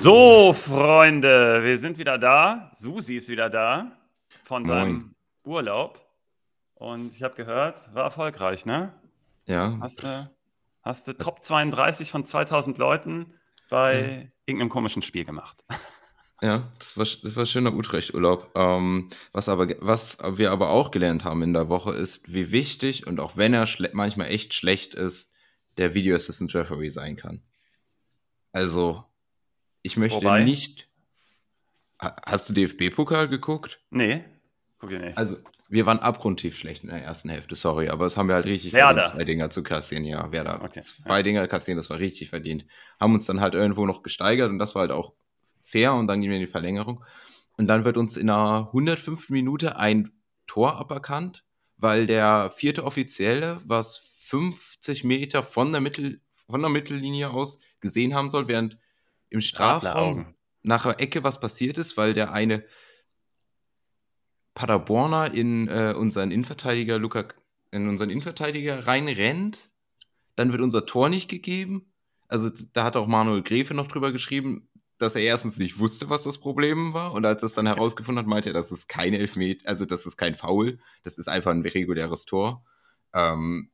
So, Freunde, wir sind wieder da. Susi ist wieder da von seinem Urlaub. Und ich habe gehört, war erfolgreich, ne? Ja. Hast du, hast du Top 32 von 2000 Leuten bei irgendeinem komischen Spiel gemacht. Ja, das war, das war schöner Utrecht-Urlaub. Ähm, was, aber, was wir aber auch gelernt haben in der Woche ist, wie wichtig und auch wenn er manchmal echt schlecht ist, der Video Assistant Referee sein kann. Also, ich möchte Wobei? nicht. Hast du DFB-Pokal geguckt? Nee, guck ich nicht. Also, wir waren abgrundtief schlecht in der ersten Hälfte, sorry, aber es haben wir halt richtig Werder. verdient, zwei Dinger zu kassieren. Ja, Werder. Okay, zwei ja. Dinger kassieren, das war richtig verdient. Haben uns dann halt irgendwo noch gesteigert und das war halt auch fair und dann gehen wir in die Verlängerung. Und dann wird uns in einer 105. Minute ein Tor aberkannt, weil der vierte Offizielle, was 50 Meter von der, Mittel, von der Mittellinie aus gesehen haben soll, während im Strafraum nach der Ecke was passiert ist, weil der eine Paderborner in äh, unseren Innenverteidiger Luca in unseren Innenverteidiger reinrennt, dann wird unser Tor nicht gegeben. Also da hat auch Manuel Gräfe noch drüber geschrieben, dass er erstens nicht wusste, was das Problem war und als er es dann herausgefunden hat, meinte er, das ist kein Elfmeter, also das ist kein Foul, das ist einfach ein reguläres Tor. Ähm,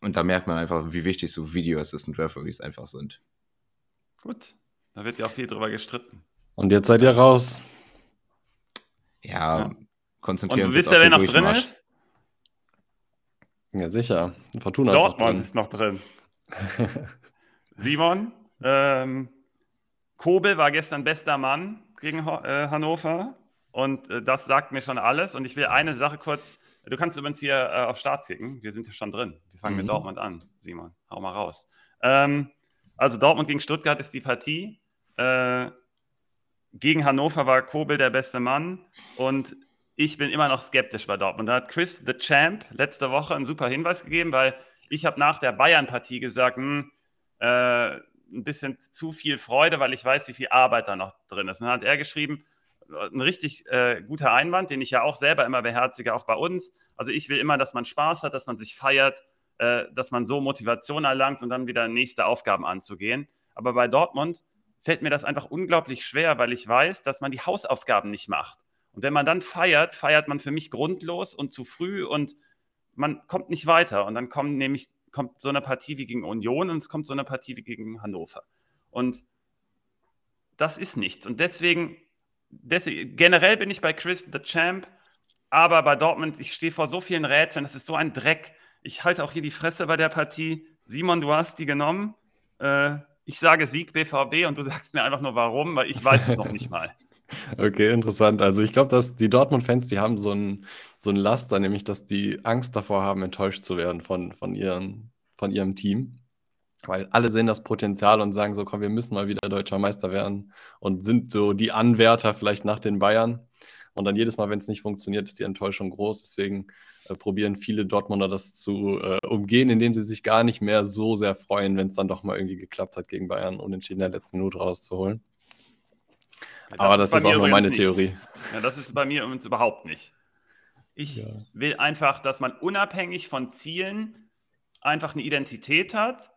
und da merkt man einfach, wie wichtig so Video Assistant Referees einfach sind. Gut, da wird ja auch viel drüber gestritten. Und jetzt seid ihr raus. Ja, ja. konzentrieren Und du wisst ja, wer noch drin ist? Ja, sicher. Fortuna Dortmund ist noch drin. Ist noch drin. Simon, ähm, Kobel war gestern bester Mann gegen äh, Hannover und äh, das sagt mir schon alles. Und ich will eine Sache kurz. Du kannst übrigens hier äh, auf Start klicken. Wir sind ja schon drin. Wir fangen mhm. mit Dortmund an, Simon. Hau mal raus. Ähm, also Dortmund gegen Stuttgart ist die Partie. Äh, gegen Hannover war Kobel der beste Mann und ich bin immer noch skeptisch bei Dortmund. Da hat Chris, the Champ, letzte Woche einen super Hinweis gegeben, weil ich habe nach der Bayern-Partie gesagt, hm, äh, ein bisschen zu viel Freude, weil ich weiß, wie viel Arbeit da noch drin ist. Und dann hat er geschrieben, ein richtig äh, guter Einwand, den ich ja auch selber immer beherzige, auch bei uns. Also ich will immer, dass man Spaß hat, dass man sich feiert, äh, dass man so Motivation erlangt und dann wieder nächste Aufgaben anzugehen. Aber bei Dortmund fällt mir das einfach unglaublich schwer, weil ich weiß, dass man die Hausaufgaben nicht macht. Und wenn man dann feiert, feiert man für mich grundlos und zu früh und man kommt nicht weiter. Und dann kommen nämlich kommt so eine Partie wie gegen Union und es kommt so eine Partie wie gegen Hannover. Und das ist nichts. Und deswegen, deswegen generell bin ich bei Chris the Champ, aber bei Dortmund, ich stehe vor so vielen Rätseln, das ist so ein Dreck. Ich halte auch hier die Fresse bei der Partie. Simon, du hast die genommen. Äh, ich sage Sieg BVB und du sagst mir einfach nur warum, weil ich weiß es noch nicht mal. Okay, interessant. Also ich glaube, dass die Dortmund-Fans, die haben so ein, so ein Laster, nämlich dass die Angst davor haben, enttäuscht zu werden von, von, ihren, von ihrem Team. Weil alle sehen das Potenzial und sagen so, komm, wir müssen mal wieder deutscher Meister werden und sind so die Anwärter vielleicht nach den Bayern. Und dann jedes Mal, wenn es nicht funktioniert, ist die Enttäuschung groß. Deswegen äh, probieren viele Dortmunder das zu äh, umgehen, indem sie sich gar nicht mehr so sehr freuen, wenn es dann doch mal irgendwie geklappt hat, gegen Bayern unentschieden in der letzten Minute rauszuholen. Das Aber das ist, ist auch nur meine nicht. Theorie. Ja, das ist bei mir übrigens überhaupt nicht. Ich ja. will einfach, dass man unabhängig von Zielen einfach eine Identität hat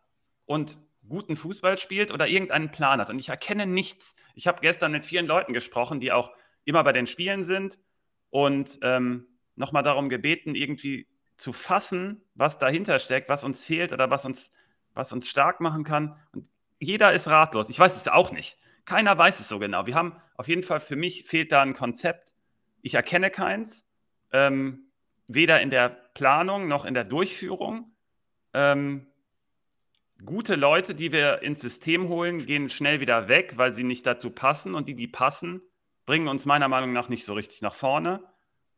und guten Fußball spielt oder irgendeinen Plan hat. Und ich erkenne nichts. Ich habe gestern mit vielen Leuten gesprochen, die auch immer bei den Spielen sind und ähm, nochmal darum gebeten, irgendwie zu fassen, was dahinter steckt, was uns fehlt oder was uns, was uns stark machen kann. Und jeder ist ratlos. Ich weiß es auch nicht. Keiner weiß es so genau. Wir haben auf jeden Fall, für mich fehlt da ein Konzept. Ich erkenne keins, ähm, weder in der Planung noch in der Durchführung. Ähm, gute Leute, die wir ins System holen, gehen schnell wieder weg, weil sie nicht dazu passen. Und die, die passen, bringen uns meiner Meinung nach nicht so richtig nach vorne.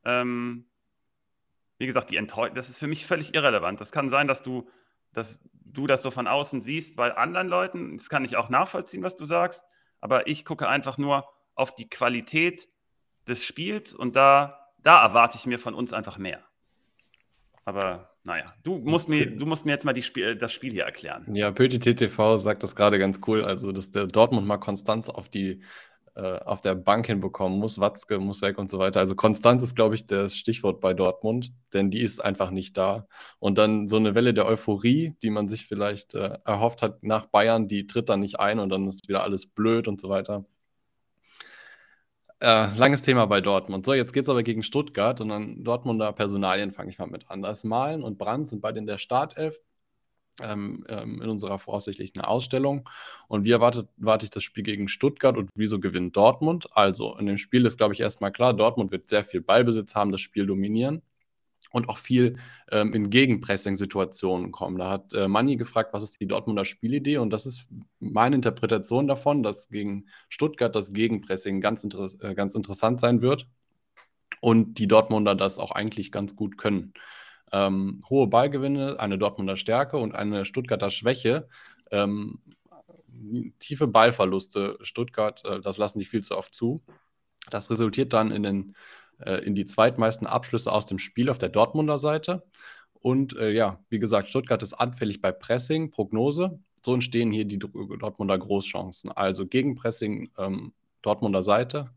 Ähm, wie gesagt, die Enttäuschung, das ist für mich völlig irrelevant. Das kann sein, dass du, dass du das so von außen siehst bei anderen Leuten. Das kann ich auch nachvollziehen, was du sagst aber ich gucke einfach nur auf die Qualität des Spiels und da, da erwarte ich mir von uns einfach mehr. Aber naja, du musst mir, du musst mir jetzt mal Spiel, das Spiel hier erklären. Ja, Pöti TTV sagt das gerade ganz cool, also dass der Dortmund mal Konstanz auf die äh, auf der Bank hinbekommen muss. Watzke muss weg und so weiter. Also Konstanz ist, glaube ich, das Stichwort bei Dortmund, denn die ist einfach nicht da. Und dann so eine Welle der Euphorie, die man sich vielleicht äh, erhofft hat nach Bayern, die tritt dann nicht ein und dann ist wieder alles blöd und so weiter. Äh, langes Thema bei Dortmund. So, jetzt geht es aber gegen Stuttgart und dann Dortmunder Personalien fange ich mal mit an. Da ist Malen und Brandt sind beide in der Startelf ähm, ähm, in unserer voraussichtlichen Ausstellung. Und wie erwartet warte ich das Spiel gegen Stuttgart und wieso gewinnt Dortmund? Also, in dem Spiel ist, glaube ich, erstmal klar, Dortmund wird sehr viel Ballbesitz haben, das Spiel dominieren und auch viel ähm, in Gegenpressing-Situationen kommen. Da hat äh, Manni gefragt, was ist die Dortmunder Spielidee? Und das ist meine Interpretation davon, dass gegen Stuttgart das Gegenpressing ganz, inter äh, ganz interessant sein wird und die Dortmunder das auch eigentlich ganz gut können. Ähm, hohe Ballgewinne, eine Dortmunder Stärke und eine Stuttgarter Schwäche. Ähm, tiefe Ballverluste. Stuttgart, äh, das lassen die viel zu oft zu. Das resultiert dann in, den, äh, in die zweitmeisten Abschlüsse aus dem Spiel auf der Dortmunder Seite. Und äh, ja, wie gesagt, Stuttgart ist anfällig bei Pressing, Prognose. So entstehen hier die Dortmunder Großchancen. Also Gegenpressing ähm, Dortmunder Seite,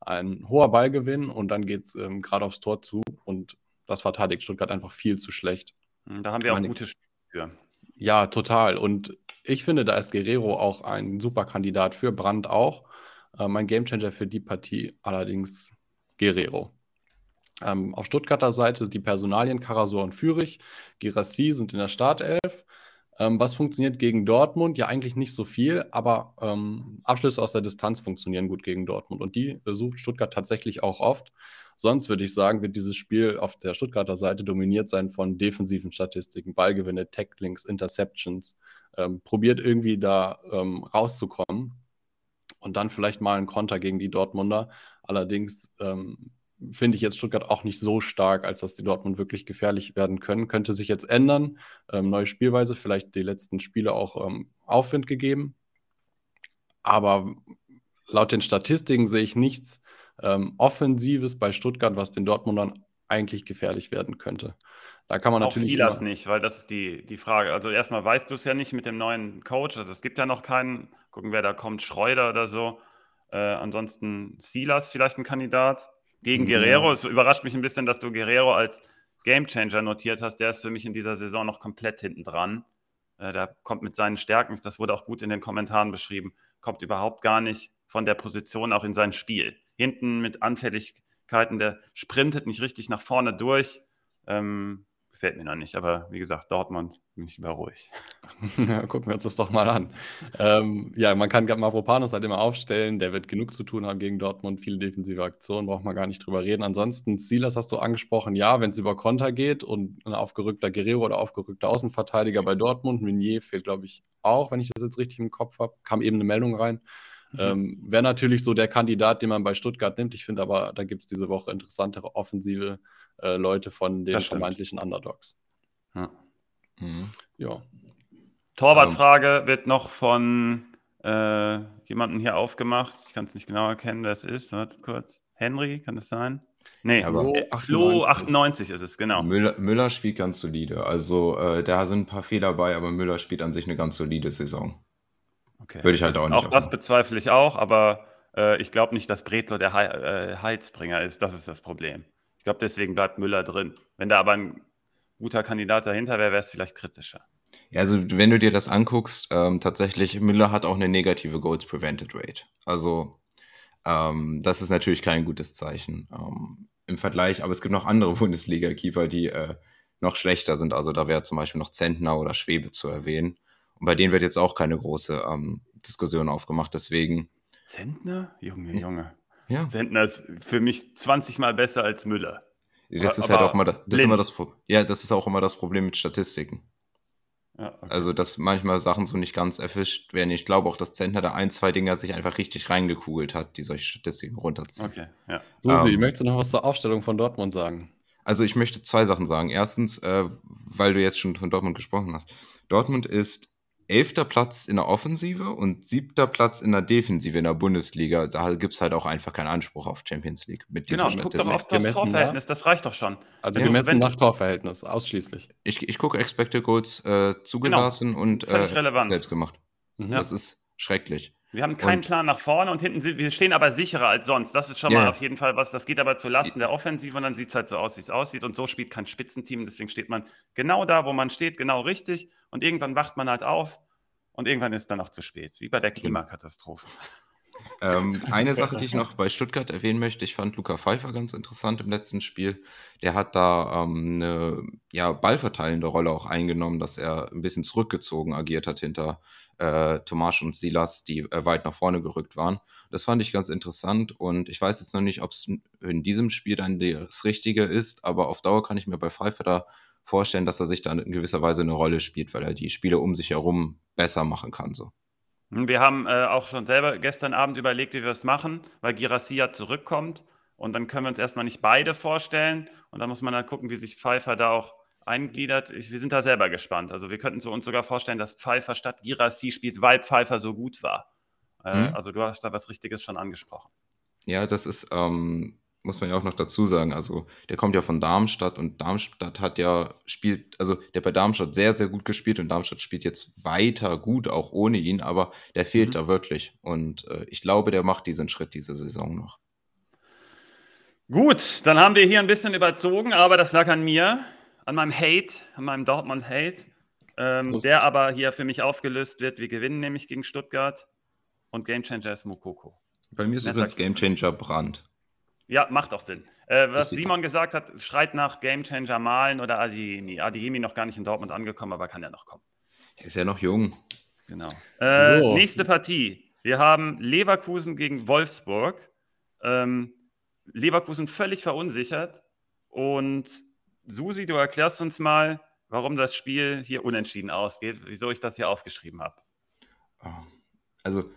ein hoher Ballgewinn und dann geht es ähm, gerade aufs Tor zu. Und das verteidigt Stuttgart einfach viel zu schlecht. Hm, da haben wir auch Meine, gute Spiele. Ja, total. Und ich finde, da ist Guerrero auch ein super Kandidat für Brand auch. Äh, mein Gamechanger für die Partie allerdings Guerrero. Ähm, auf Stuttgarter Seite die Personalien Karasor und Fürich. Girassi sind in der Startelf. Ähm, was funktioniert gegen Dortmund? Ja, eigentlich nicht so viel, aber ähm, Abschlüsse aus der Distanz funktionieren gut gegen Dortmund und die sucht Stuttgart tatsächlich auch oft. Sonst würde ich sagen, wird dieses Spiel auf der Stuttgarter Seite dominiert sein von defensiven Statistiken, Ballgewinne, Tacklings, Interceptions. Ähm, probiert irgendwie da ähm, rauszukommen und dann vielleicht mal einen Konter gegen die Dortmunder. Allerdings ähm, finde ich jetzt Stuttgart auch nicht so stark, als dass die Dortmund wirklich gefährlich werden können. Könnte sich jetzt ändern. Ähm, neue Spielweise, vielleicht die letzten Spiele auch ähm, Aufwind gegeben. Aber laut den Statistiken sehe ich nichts, ähm, Offensives bei Stuttgart, was den Dortmundern eigentlich gefährlich werden könnte. Da kann man auch natürlich. Silas immer... nicht, weil das ist die, die Frage. Also erstmal weißt du es ja nicht mit dem neuen Coach. Also es gibt ja noch keinen. Gucken, wer da kommt, Schreuder oder so. Äh, ansonsten Silas vielleicht ein Kandidat. Gegen mhm. Guerrero. Es überrascht mich ein bisschen, dass du Guerrero als Gamechanger notiert hast. Der ist für mich in dieser Saison noch komplett hinten dran. Äh, der kommt mit seinen Stärken, das wurde auch gut in den Kommentaren beschrieben, kommt überhaupt gar nicht von der Position auch in sein Spiel hinten mit Anfälligkeiten, der sprintet nicht richtig nach vorne durch. Ähm, gefällt mir noch nicht, aber wie gesagt, Dortmund bin ich über ruhig. Ja, gucken wir uns das doch mal an. ähm, ja, man kann Mavropanos halt immer aufstellen, der wird genug zu tun haben gegen Dortmund, viele defensive Aktionen, braucht man gar nicht drüber reden. Ansonsten, Silas hast du angesprochen, ja, wenn es über Konter geht und ein aufgerückter Guerrero oder aufgerückter Außenverteidiger bei Dortmund, Meunier fehlt, glaube ich, auch, wenn ich das jetzt richtig im Kopf habe, kam eben eine Meldung rein. Mhm. Ähm, Wäre natürlich so der Kandidat, den man bei Stuttgart nimmt. Ich finde aber, da gibt es diese Woche interessantere offensive äh, Leute von den vermeintlichen Underdogs. Ja. Mhm. ja. Torwartfrage ähm. wird noch von äh, jemandem hier aufgemacht. Ich kann es nicht genau erkennen, wer es ist. Warte kurz. Henry, kann das sein? Nee, ja, aber Flo 98 ist es, genau. Müller, Müller spielt ganz solide. Also äh, da sind ein paar Fehler bei, aber Müller spielt an sich eine ganz solide Saison. Okay. Würde ich halt das, auch nicht. Auch das bezweifle ich auch, aber äh, ich glaube nicht, dass Bretlo der He äh, Heizbringer ist. Das ist das Problem. Ich glaube, deswegen bleibt Müller drin. Wenn da aber ein guter Kandidat dahinter wäre, wäre es vielleicht kritischer. Ja, also wenn du dir das anguckst, ähm, tatsächlich, Müller hat auch eine negative Goals Prevented Rate. Also ähm, das ist natürlich kein gutes Zeichen ähm, im Vergleich, aber es gibt noch andere Bundesliga-Keeper, die äh, noch schlechter sind. Also da wäre zum Beispiel noch Zentner oder Schwebe zu erwähnen. Und bei denen wird jetzt auch keine große ähm, Diskussion aufgemacht. Deswegen. Zentner? Junge, Junge. Ja. Zentner ist für mich 20 Mal besser als Müller. Das ist halt auch immer das, das ist immer das Ja, das ist auch immer das Problem mit Statistiken. Ja, okay. Also, dass manchmal Sachen so nicht ganz erfischt werden. Ich glaube auch, dass Zentner da ein, zwei Dinger sich einfach richtig reingekugelt hat, die solche Statistiken runterziehen. Okay, ja. Susi, ähm, möchtest du noch was zur Aufstellung von Dortmund sagen? Also, ich möchte zwei Sachen sagen. Erstens, äh, weil du jetzt schon von Dortmund gesprochen hast. Dortmund ist elfter Platz in der Offensive und siebter Platz in der Defensive in der Bundesliga. Da gibt es halt auch einfach keinen Anspruch auf Champions League. Mit genau, guck doch auf das Torverhältnis, das reicht doch schon. Also ja, gemessen nach Torverhältnis, ausschließlich. Ich, ich gucke Expected Goals äh, zugelassen genau. und äh, selbst gemacht. Mhm. Das ist schrecklich. Wir haben keinen und, Plan nach vorne und hinten sind wir stehen aber sicherer als sonst. Das ist schon yeah. mal auf jeden Fall was. Das geht aber zu Lasten der Offensive und dann sieht es halt so aus, wie es aussieht. Und so spielt kein Spitzenteam. Deswegen steht man genau da, wo man steht, genau richtig. Und irgendwann wacht man halt auf und irgendwann ist dann auch zu spät, wie bei der Klimakatastrophe. Ähm, eine Sache, die ich noch bei Stuttgart erwähnen möchte, ich fand Luca Pfeiffer ganz interessant im letzten Spiel. Der hat da ähm, eine ja, ballverteilende Rolle auch eingenommen, dass er ein bisschen zurückgezogen agiert hat hinter äh, Tomasch und Silas, die äh, weit nach vorne gerückt waren. Das fand ich ganz interessant und ich weiß jetzt noch nicht, ob es in diesem Spiel dann das Richtige ist, aber auf Dauer kann ich mir bei Pfeiffer da vorstellen, dass er sich dann in gewisser Weise eine Rolle spielt, weil er die Spiele um sich herum besser machen kann. So. Hm, wir haben äh, auch schon selber gestern Abend überlegt, wie wir es machen, weil Girassia zurückkommt und dann können wir uns erstmal nicht beide vorstellen und dann muss man dann gucken, wie sich Pfeiffer da auch eingliedert. Ich, wir sind da selber gespannt. Also wir könnten uns sogar vorstellen, dass Pfeiffer statt Girassi spielt, weil Pfeiffer so gut war. Äh, mhm. Also du hast da was Richtiges schon angesprochen. Ja, das ist, ähm, muss man ja auch noch dazu sagen, also der kommt ja von Darmstadt und Darmstadt hat ja spielt, also der bei Darmstadt sehr, sehr gut gespielt und Darmstadt spielt jetzt weiter gut, auch ohne ihn, aber der fehlt mhm. da wirklich. Und äh, ich glaube, der macht diesen Schritt diese Saison noch. Gut, dann haben wir hier ein bisschen überzogen, aber das lag an mir an meinem Hate, an meinem Dortmund-Hate, ähm, der aber hier für mich aufgelöst wird. Wir gewinnen nämlich gegen Stuttgart und Gamechanger ist Mokoko. Bei mir ist übrigens Gamechanger Brand. Ja, macht auch Sinn. Äh, was Simon gesagt hat, schreit nach Gamechanger Malen oder Adiemi. Adiemi noch gar nicht in Dortmund angekommen, aber kann ja noch kommen. Er ist ja noch jung. Genau. Äh, so. Nächste Partie. Wir haben Leverkusen gegen Wolfsburg. Ähm, Leverkusen völlig verunsichert und Susi, du erklärst uns mal, warum das Spiel hier unentschieden ausgeht, wieso ich das hier aufgeschrieben habe. Also,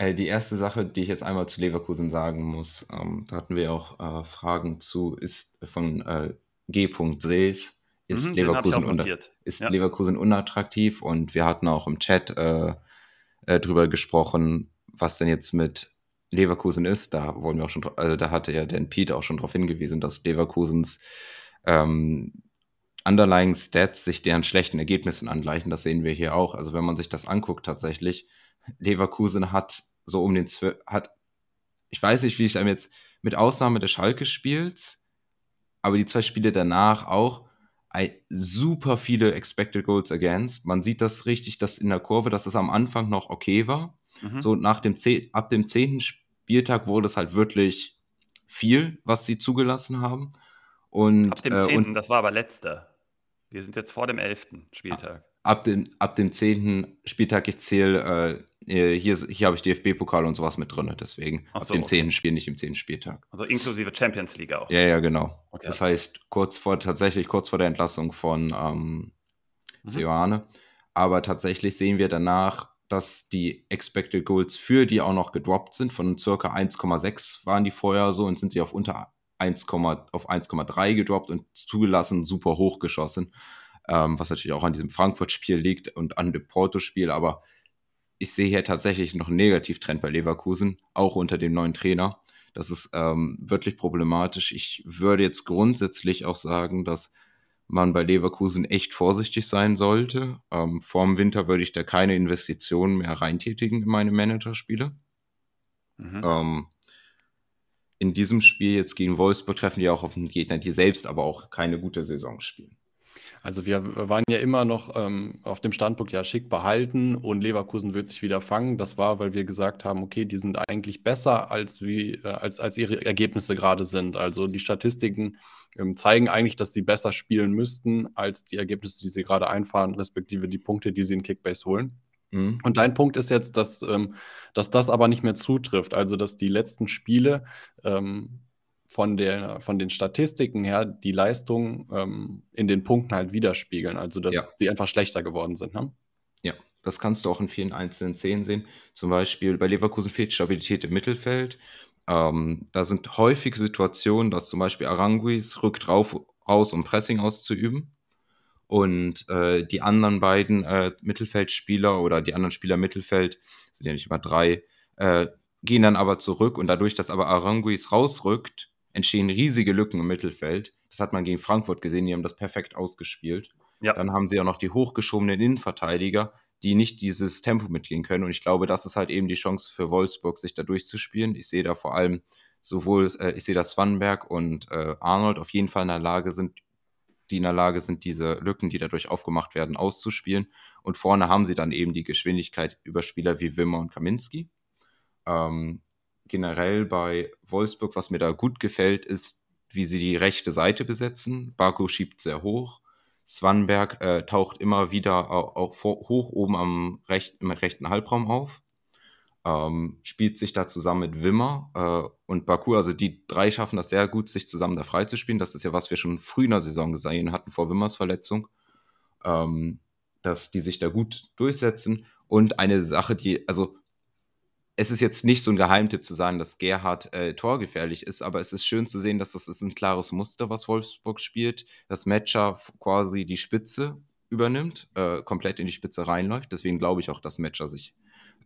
äh, die erste Sache, die ich jetzt einmal zu Leverkusen sagen muss, ähm, da hatten wir auch äh, Fragen zu, ist von äh, G. Sees, ist, mhm, Leverkusen, un ist ja. Leverkusen unattraktiv und wir hatten auch im Chat äh, äh, drüber gesprochen, was denn jetzt mit Leverkusen ist. Da wurden wir auch schon, also da hatte ja Dan Pete auch schon darauf hingewiesen, dass Leverkusens ähm, Underlying Stats sich deren schlechten Ergebnissen angleichen. Das sehen wir hier auch. Also wenn man sich das anguckt tatsächlich, Leverkusen hat so um den hat, ich weiß nicht, wie ich es jetzt mit Ausnahme des Schalke-Spiels, aber die zwei Spiele danach auch super viele Expected Goals Against. Man sieht das richtig, dass in der Kurve, dass es am Anfang noch okay war. Mhm. So nach dem ab dem zehnten Spieltag wurde es halt wirklich viel, was sie zugelassen haben. Und, ab dem äh, 10., das war aber letzter. Wir sind jetzt vor dem 11. Spieltag. Ab dem, ab dem 10. Spieltag, ich zähle, äh, hier, hier habe ich DFB-Pokal und sowas mit drin, deswegen Ach ab dem okay. 10. Spiel, nicht im 10. Spieltag. Also inklusive Champions League auch. Ja, ja, genau. Okay, das heißt, kurz vor, tatsächlich kurz vor der Entlassung von ähm, mhm. Seoane. Aber tatsächlich sehen wir danach, dass die Expected Goals für die auch noch gedroppt sind. Von circa 1,6 waren die vorher so und sind sie auf unter 1, auf 1,3 gedroppt und zugelassen, super hoch geschossen. Ähm, was natürlich auch an diesem Frankfurt-Spiel liegt und an dem Porto-Spiel, aber ich sehe hier tatsächlich noch einen Negativtrend bei Leverkusen, auch unter dem neuen Trainer. Das ist ähm, wirklich problematisch. Ich würde jetzt grundsätzlich auch sagen, dass man bei Leverkusen echt vorsichtig sein sollte. Ähm, vorm Winter würde ich da keine Investitionen mehr reintätigen in meine Managerspiele. Mhm. Ähm, in diesem Spiel jetzt gegen Wolfsburg treffen die auch auf einen Gegner, die selbst aber auch keine gute Saison spielen. Also wir waren ja immer noch ähm, auf dem Standpunkt, ja, schick behalten und Leverkusen wird sich wieder fangen. Das war, weil wir gesagt haben, okay, die sind eigentlich besser, als, wie, äh, als, als ihre Ergebnisse gerade sind. Also die Statistiken ähm, zeigen eigentlich, dass sie besser spielen müssten, als die Ergebnisse, die sie gerade einfahren, respektive die Punkte, die sie in Kickbase holen. Mhm. Und dein Punkt ist jetzt, dass, ähm, dass das aber nicht mehr zutrifft. Also, dass die letzten Spiele ähm, von, der, von den Statistiken her die Leistung ähm, in den Punkten halt widerspiegeln. Also, dass ja. sie einfach schlechter geworden sind. Ne? Ja, das kannst du auch in vielen einzelnen Szenen sehen. Zum Beispiel bei Leverkusen fehlt Stabilität im Mittelfeld. Ähm, da sind häufig Situationen, dass zum Beispiel Aranguis rückt rauf, raus, um Pressing auszuüben. Und äh, die anderen beiden äh, Mittelfeldspieler oder die anderen Spieler Mittelfeld, sind ja nicht immer drei, äh, gehen dann aber zurück und dadurch, dass aber Aranguis rausrückt, entstehen riesige Lücken im Mittelfeld. Das hat man gegen Frankfurt gesehen, die haben das perfekt ausgespielt. Ja. Dann haben sie auch noch die hochgeschobenen Innenverteidiger, die nicht dieses Tempo mitgehen können. Und ich glaube, das ist halt eben die Chance für Wolfsburg, sich da durchzuspielen. Ich sehe da vor allem sowohl, äh, ich sehe, dass Swanberg und äh, Arnold auf jeden Fall in der Lage sind, die in der Lage sind, diese Lücken, die dadurch aufgemacht werden, auszuspielen. Und vorne haben sie dann eben die Geschwindigkeit über Spieler wie Wimmer und Kaminski. Ähm, generell bei Wolfsburg, was mir da gut gefällt, ist, wie sie die rechte Seite besetzen. Baku schiebt sehr hoch. Swanberg äh, taucht immer wieder auch, auch vor, hoch oben am recht, im rechten Halbraum auf. Ähm, spielt sich da zusammen mit Wimmer äh, und Baku. Also die drei schaffen das sehr gut, sich zusammen da freizuspielen. Das ist ja, was wir schon früh in der Saison gesehen hatten vor Wimmers Verletzung. Ähm, dass die sich da gut durchsetzen. Und eine Sache, die, also es ist jetzt nicht so ein Geheimtipp zu sagen, dass Gerhard äh, torgefährlich ist, aber es ist schön zu sehen, dass das ist ein klares Muster, was Wolfsburg spielt, dass Matcher quasi die Spitze übernimmt, äh, komplett in die Spitze reinläuft. Deswegen glaube ich auch, dass Matcher sich,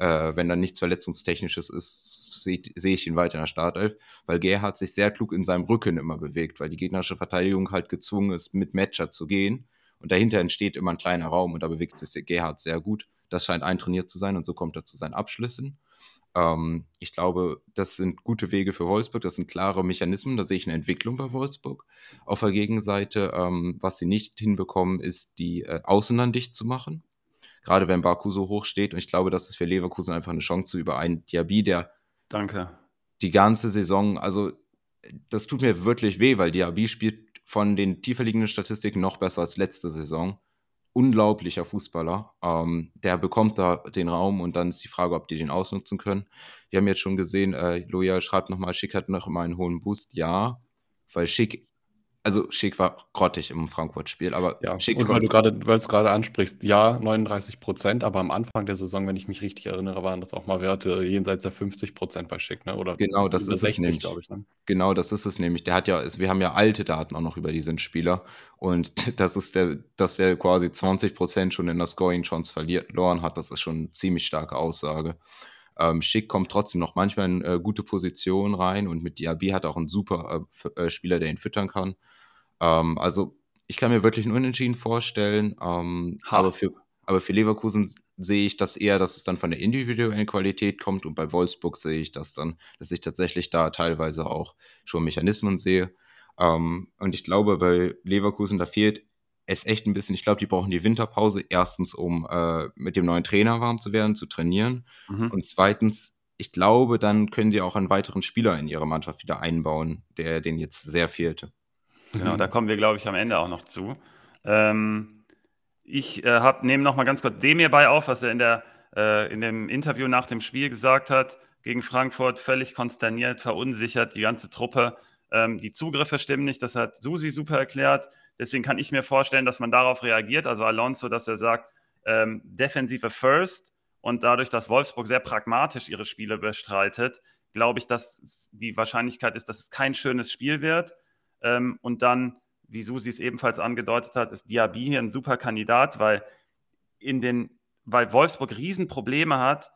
äh, wenn da nichts Verletzungstechnisches ist, sehe seh ich ihn weiter in der Startelf, weil Gerhard sich sehr klug in seinem Rücken immer bewegt, weil die gegnerische Verteidigung halt gezwungen ist, mit Matcher zu gehen. Und dahinter entsteht immer ein kleiner Raum und da bewegt sich Gerhard sehr gut. Das scheint eintrainiert zu sein und so kommt er zu seinen Abschlüssen. Ähm, ich glaube, das sind gute Wege für Wolfsburg, das sind klare Mechanismen, da sehe ich eine Entwicklung bei Wolfsburg. Auf der Gegenseite, ähm, was sie nicht hinbekommen, ist, die äh, Außen dann dicht zu machen. Gerade wenn Baku so hoch steht. Und ich glaube, das ist für Leverkusen einfach eine Chance über einen Diaby, der Danke. die ganze Saison, also das tut mir wirklich weh, weil Diaby spielt von den tiefer liegenden Statistiken noch besser als letzte Saison unglaublicher Fußballer. Ähm, der bekommt da den Raum und dann ist die Frage, ob die den ausnutzen können. Wir haben jetzt schon gesehen, äh, Loya schreibt nochmal, Schick hat noch immer einen hohen Boost. Ja, weil Schick also Schick war grottig im Frankfurt-Spiel, aber ja, Schick und weil du gerade, weil es gerade ansprichst, ja, 39 Prozent, aber am Anfang der Saison, wenn ich mich richtig erinnere, waren das auch mal Werte jenseits der 50 Prozent bei Schick, ne? Oder genau, das ist 60, es nämlich, ich. Ne? Genau, das ist es nämlich. Der hat ja, wir haben ja alte Daten auch noch über diesen Spieler und das ist der, dass er quasi 20 Prozent schon in der Scoring Chance verloren hat, das ist schon eine ziemlich starke Aussage. Ähm, Schick kommt trotzdem noch manchmal in äh, gute Positionen rein und mit Diaby hat auch einen super äh, äh, Spieler, der ihn füttern kann. Ähm, also ich kann mir wirklich ein Unentschieden vorstellen, ähm, aber, für, aber für Leverkusen sehe ich das eher, dass es dann von der individuellen Qualität kommt und bei Wolfsburg sehe ich das dann, dass ich tatsächlich da teilweise auch schon Mechanismen sehe. Ähm, und ich glaube, bei Leverkusen, da fehlt es echt ein bisschen. Ich glaube, die brauchen die Winterpause. Erstens, um äh, mit dem neuen Trainer warm zu werden, zu trainieren. Mhm. Und zweitens, ich glaube, dann können die auch einen weiteren Spieler in ihre Mannschaft wieder einbauen, der denen jetzt sehr fehlte. Genau, da kommen wir, glaube ich, am Ende auch noch zu. Ähm, ich äh, nehme noch mal ganz kurz Demir bei auf, was er in, der, äh, in dem Interview nach dem Spiel gesagt hat. Gegen Frankfurt völlig konsterniert, verunsichert, die ganze Truppe. Ähm, die Zugriffe stimmen nicht, das hat Susi super erklärt. Deswegen kann ich mir vorstellen, dass man darauf reagiert. Also Alonso, dass er sagt, ähm, Defensive first und dadurch, dass Wolfsburg sehr pragmatisch ihre Spiele bestreitet, glaube ich, dass die Wahrscheinlichkeit ist, dass es kein schönes Spiel wird. Ähm, und dann, wie Susi es ebenfalls angedeutet hat, ist Diaby hier ein super Kandidat, weil, in den, weil Wolfsburg Riesenprobleme hat,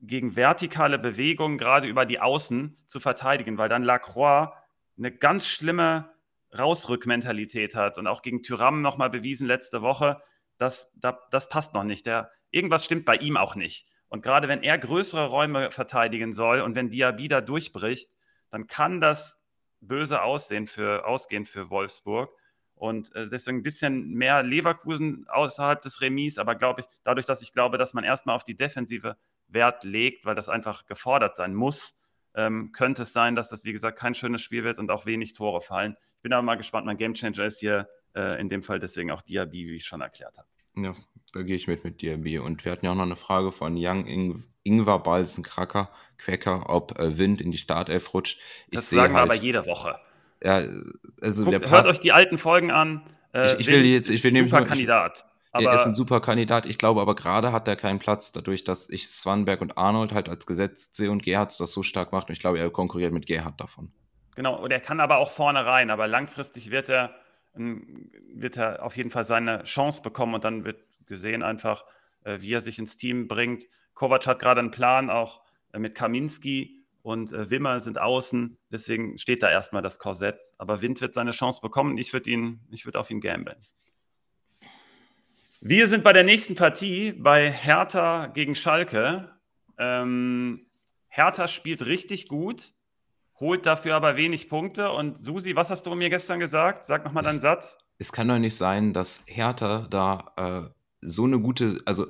gegen vertikale Bewegungen gerade über die Außen zu verteidigen, weil dann Lacroix eine ganz schlimme Rausrückmentalität hat und auch gegen Tyram nochmal bewiesen letzte Woche, dass da, das passt noch nicht. Der, irgendwas stimmt bei ihm auch nicht. Und gerade wenn er größere Räume verteidigen soll und wenn Diaby da durchbricht, dann kann das böse aussehen für, ausgehen für Wolfsburg. Und äh, deswegen ein bisschen mehr Leverkusen außerhalb des Remis, aber glaube ich, dadurch, dass ich glaube, dass man erstmal auf die Defensive Wert legt, weil das einfach gefordert sein muss, ähm, könnte es sein, dass das, wie gesagt, kein schönes Spiel wird und auch wenig Tore fallen. Ich bin aber mal gespannt. Mein Gamechanger ist hier äh, in dem Fall deswegen auch Diaby, wie ich schon erklärt habe. Ja, da gehe ich mit mit Diaby. Und wir hatten ja auch noch eine Frage von Young Ing Ingwer Balzen-Kracker, Quäcker, ob äh, Wind in die Startelf rutscht. Ich das sagen wir halt, aber jede Woche. Ja, also Guckt, hört euch die alten Folgen an. Äh, ich, ich will jetzt, ich will nämlich super Kandidat. er ist ein super Kandidat. Ich glaube aber gerade hat er keinen Platz, dadurch, dass ich Swanberg und Arnold halt als gesetzt sehe und Gerhard das so stark macht. Und ich glaube, er konkurriert mit Gerhard davon. Genau, und er kann aber auch vorne rein. Aber langfristig wird er, wird er auf jeden Fall seine Chance bekommen und dann wird gesehen einfach, wie er sich ins Team bringt. Kovac hat gerade einen Plan auch äh, mit Kaminski und äh, Wimmer sind außen. Deswegen steht da erstmal das Korsett. Aber Wind wird seine Chance bekommen. Ich würde ihn, ich würde auf ihn gambeln. Wir sind bei der nächsten Partie bei Hertha gegen Schalke. Ähm, Hertha spielt richtig gut, holt dafür aber wenig Punkte. Und Susi, was hast du mir gestern gesagt? Sag nochmal deinen Satz. Es kann doch nicht sein, dass Hertha da äh, so eine gute, also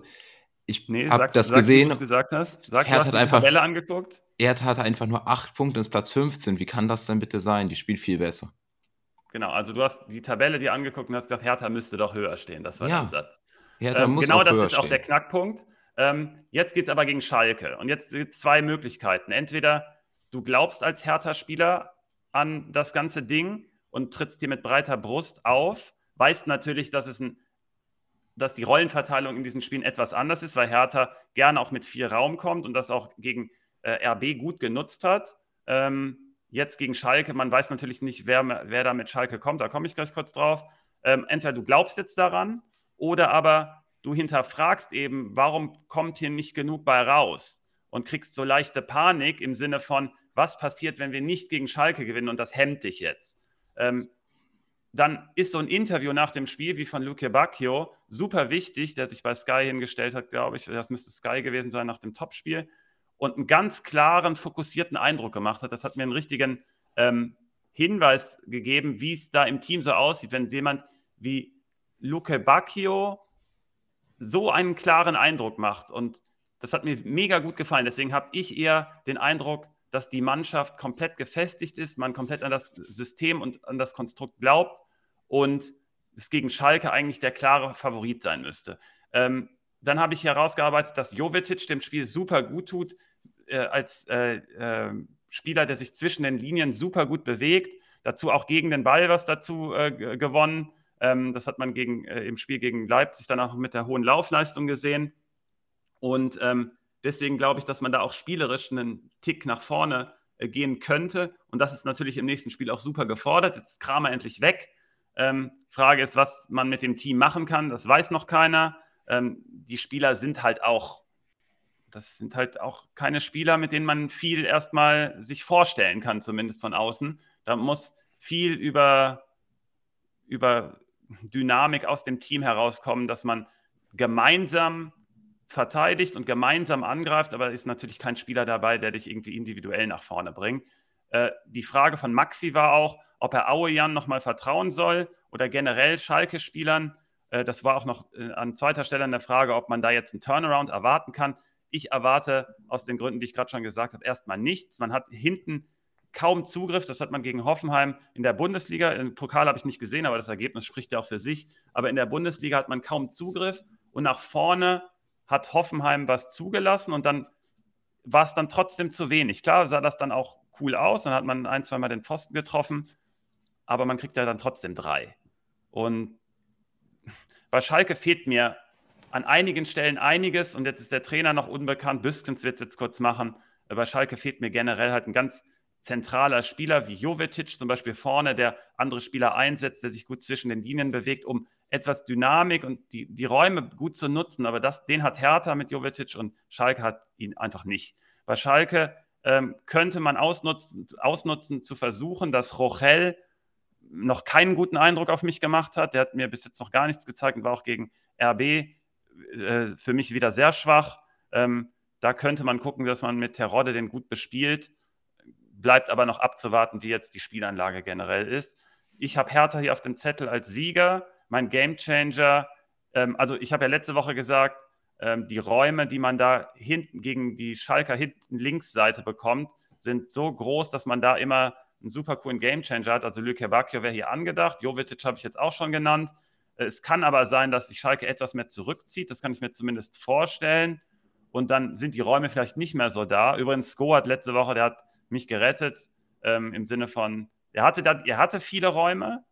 ich nee, habe das sag, gesehen. Wie gesagt hast. Sag, Hertha du hast hat einfach, Tabelle angeguckt. Erd hat einfach nur acht Punkte, ist Platz 15. Wie kann das denn bitte sein? Die spielt viel besser. Genau, also du hast die Tabelle dir angeguckt und hast gesagt, Hertha müsste doch höher stehen. Das war ja. dein Satz. Hertha ähm, muss genau das ist stehen. auch der Knackpunkt. Ähm, jetzt geht es aber gegen Schalke. Und jetzt gibt es zwei Möglichkeiten. Entweder du glaubst als Hertha-Spieler an das ganze Ding und trittst dir mit breiter Brust auf, weißt natürlich, dass es ein dass die Rollenverteilung in diesen Spielen etwas anders ist, weil Hertha gerne auch mit viel Raum kommt und das auch gegen äh, RB gut genutzt hat. Ähm, jetzt gegen Schalke, man weiß natürlich nicht, wer, wer da mit Schalke kommt, da komme ich gleich kurz drauf. Ähm, entweder du glaubst jetzt daran oder aber du hinterfragst eben, warum kommt hier nicht genug bei raus und kriegst so leichte Panik im Sinne von, was passiert, wenn wir nicht gegen Schalke gewinnen und das hemmt dich jetzt. Ähm, dann ist so ein Interview nach dem Spiel wie von Luke Bacchio super wichtig, der sich bei Sky hingestellt hat, glaube ich, das müsste Sky gewesen sein nach dem Topspiel und einen ganz klaren, fokussierten Eindruck gemacht hat. Das hat mir einen richtigen ähm, Hinweis gegeben, wie es da im Team so aussieht, wenn jemand wie Luke Bacchio so einen klaren Eindruck macht. Und das hat mir mega gut gefallen. Deswegen habe ich eher den Eindruck, dass die Mannschaft komplett gefestigt ist, man komplett an das System und an das Konstrukt glaubt und es gegen Schalke eigentlich der klare Favorit sein müsste. Ähm, dann habe ich herausgearbeitet, dass Jovetic dem Spiel super gut tut, äh, als äh, äh, Spieler, der sich zwischen den Linien super gut bewegt. Dazu auch gegen den Ball was dazu äh, gewonnen. Ähm, das hat man gegen, äh, im Spiel gegen Leipzig dann auch mit der hohen Laufleistung gesehen. Und ähm, deswegen glaube ich, dass man da auch spielerisch einen Tick nach vorne äh, gehen könnte. Und das ist natürlich im nächsten Spiel auch super gefordert. Jetzt ist Kramer endlich weg. Ähm, Frage ist, was man mit dem Team machen kann. Das weiß noch keiner. Ähm, die Spieler sind halt auch, das sind halt auch keine Spieler, mit denen man viel erstmal sich vorstellen kann, zumindest von außen. Da muss viel über, über Dynamik aus dem Team herauskommen, dass man gemeinsam verteidigt und gemeinsam angreift, aber ist natürlich kein Spieler dabei, der dich irgendwie individuell nach vorne bringt. Äh, die Frage von Maxi war auch, ob er Auejan nochmal vertrauen soll oder generell Schalke-Spielern. Äh, das war auch noch äh, an zweiter Stelle eine Frage, ob man da jetzt einen Turnaround erwarten kann. Ich erwarte aus den Gründen, die ich gerade schon gesagt habe, erstmal nichts. Man hat hinten kaum Zugriff. Das hat man gegen Hoffenheim in der Bundesliga. Im Pokal habe ich nicht gesehen, aber das Ergebnis spricht ja auch für sich. Aber in der Bundesliga hat man kaum Zugriff. Und nach vorne hat Hoffenheim was zugelassen und dann war es dann trotzdem zu wenig. Klar sah das dann auch cool aus, dann hat man ein, zweimal den Pfosten getroffen, aber man kriegt ja dann trotzdem drei. Und bei Schalke fehlt mir an einigen Stellen einiges und jetzt ist der Trainer noch unbekannt. Büskens wird es jetzt kurz machen. Bei Schalke fehlt mir generell halt ein ganz zentraler Spieler wie Jovetic zum Beispiel vorne, der andere Spieler einsetzt, der sich gut zwischen den Linien bewegt, um etwas Dynamik und die, die Räume gut zu nutzen. Aber das, den hat Hertha mit Jovetic und Schalke hat ihn einfach nicht. Bei Schalke ähm, könnte man ausnutzen, ausnutzen zu versuchen, dass Rochel noch keinen guten Eindruck auf mich gemacht hat. Der hat mir bis jetzt noch gar nichts gezeigt und war auch gegen RB äh, für mich wieder sehr schwach. Ähm, da könnte man gucken, dass man mit Terodde den gut bespielt. Bleibt aber noch abzuwarten, wie jetzt die Spielanlage generell ist. Ich habe Hertha hier auf dem Zettel als Sieger, mein Gamechanger. Ähm, also ich habe ja letzte Woche gesagt, ähm, die Räume, die man da hinten gegen die Schalker hinten Linksseite bekommt, sind so groß, dass man da immer einen super coolen Gamechanger hat. Also Lüke Bacchio wäre hier angedacht. Jovetic habe ich jetzt auch schon genannt. Es kann aber sein, dass sich Schalke etwas mehr zurückzieht. Das kann ich mir zumindest vorstellen. Und dann sind die Räume vielleicht nicht mehr so da. Übrigens, Sko hat letzte Woche, der hat mich gerettet ähm, im Sinne von, er hatte, er hatte viele Räume.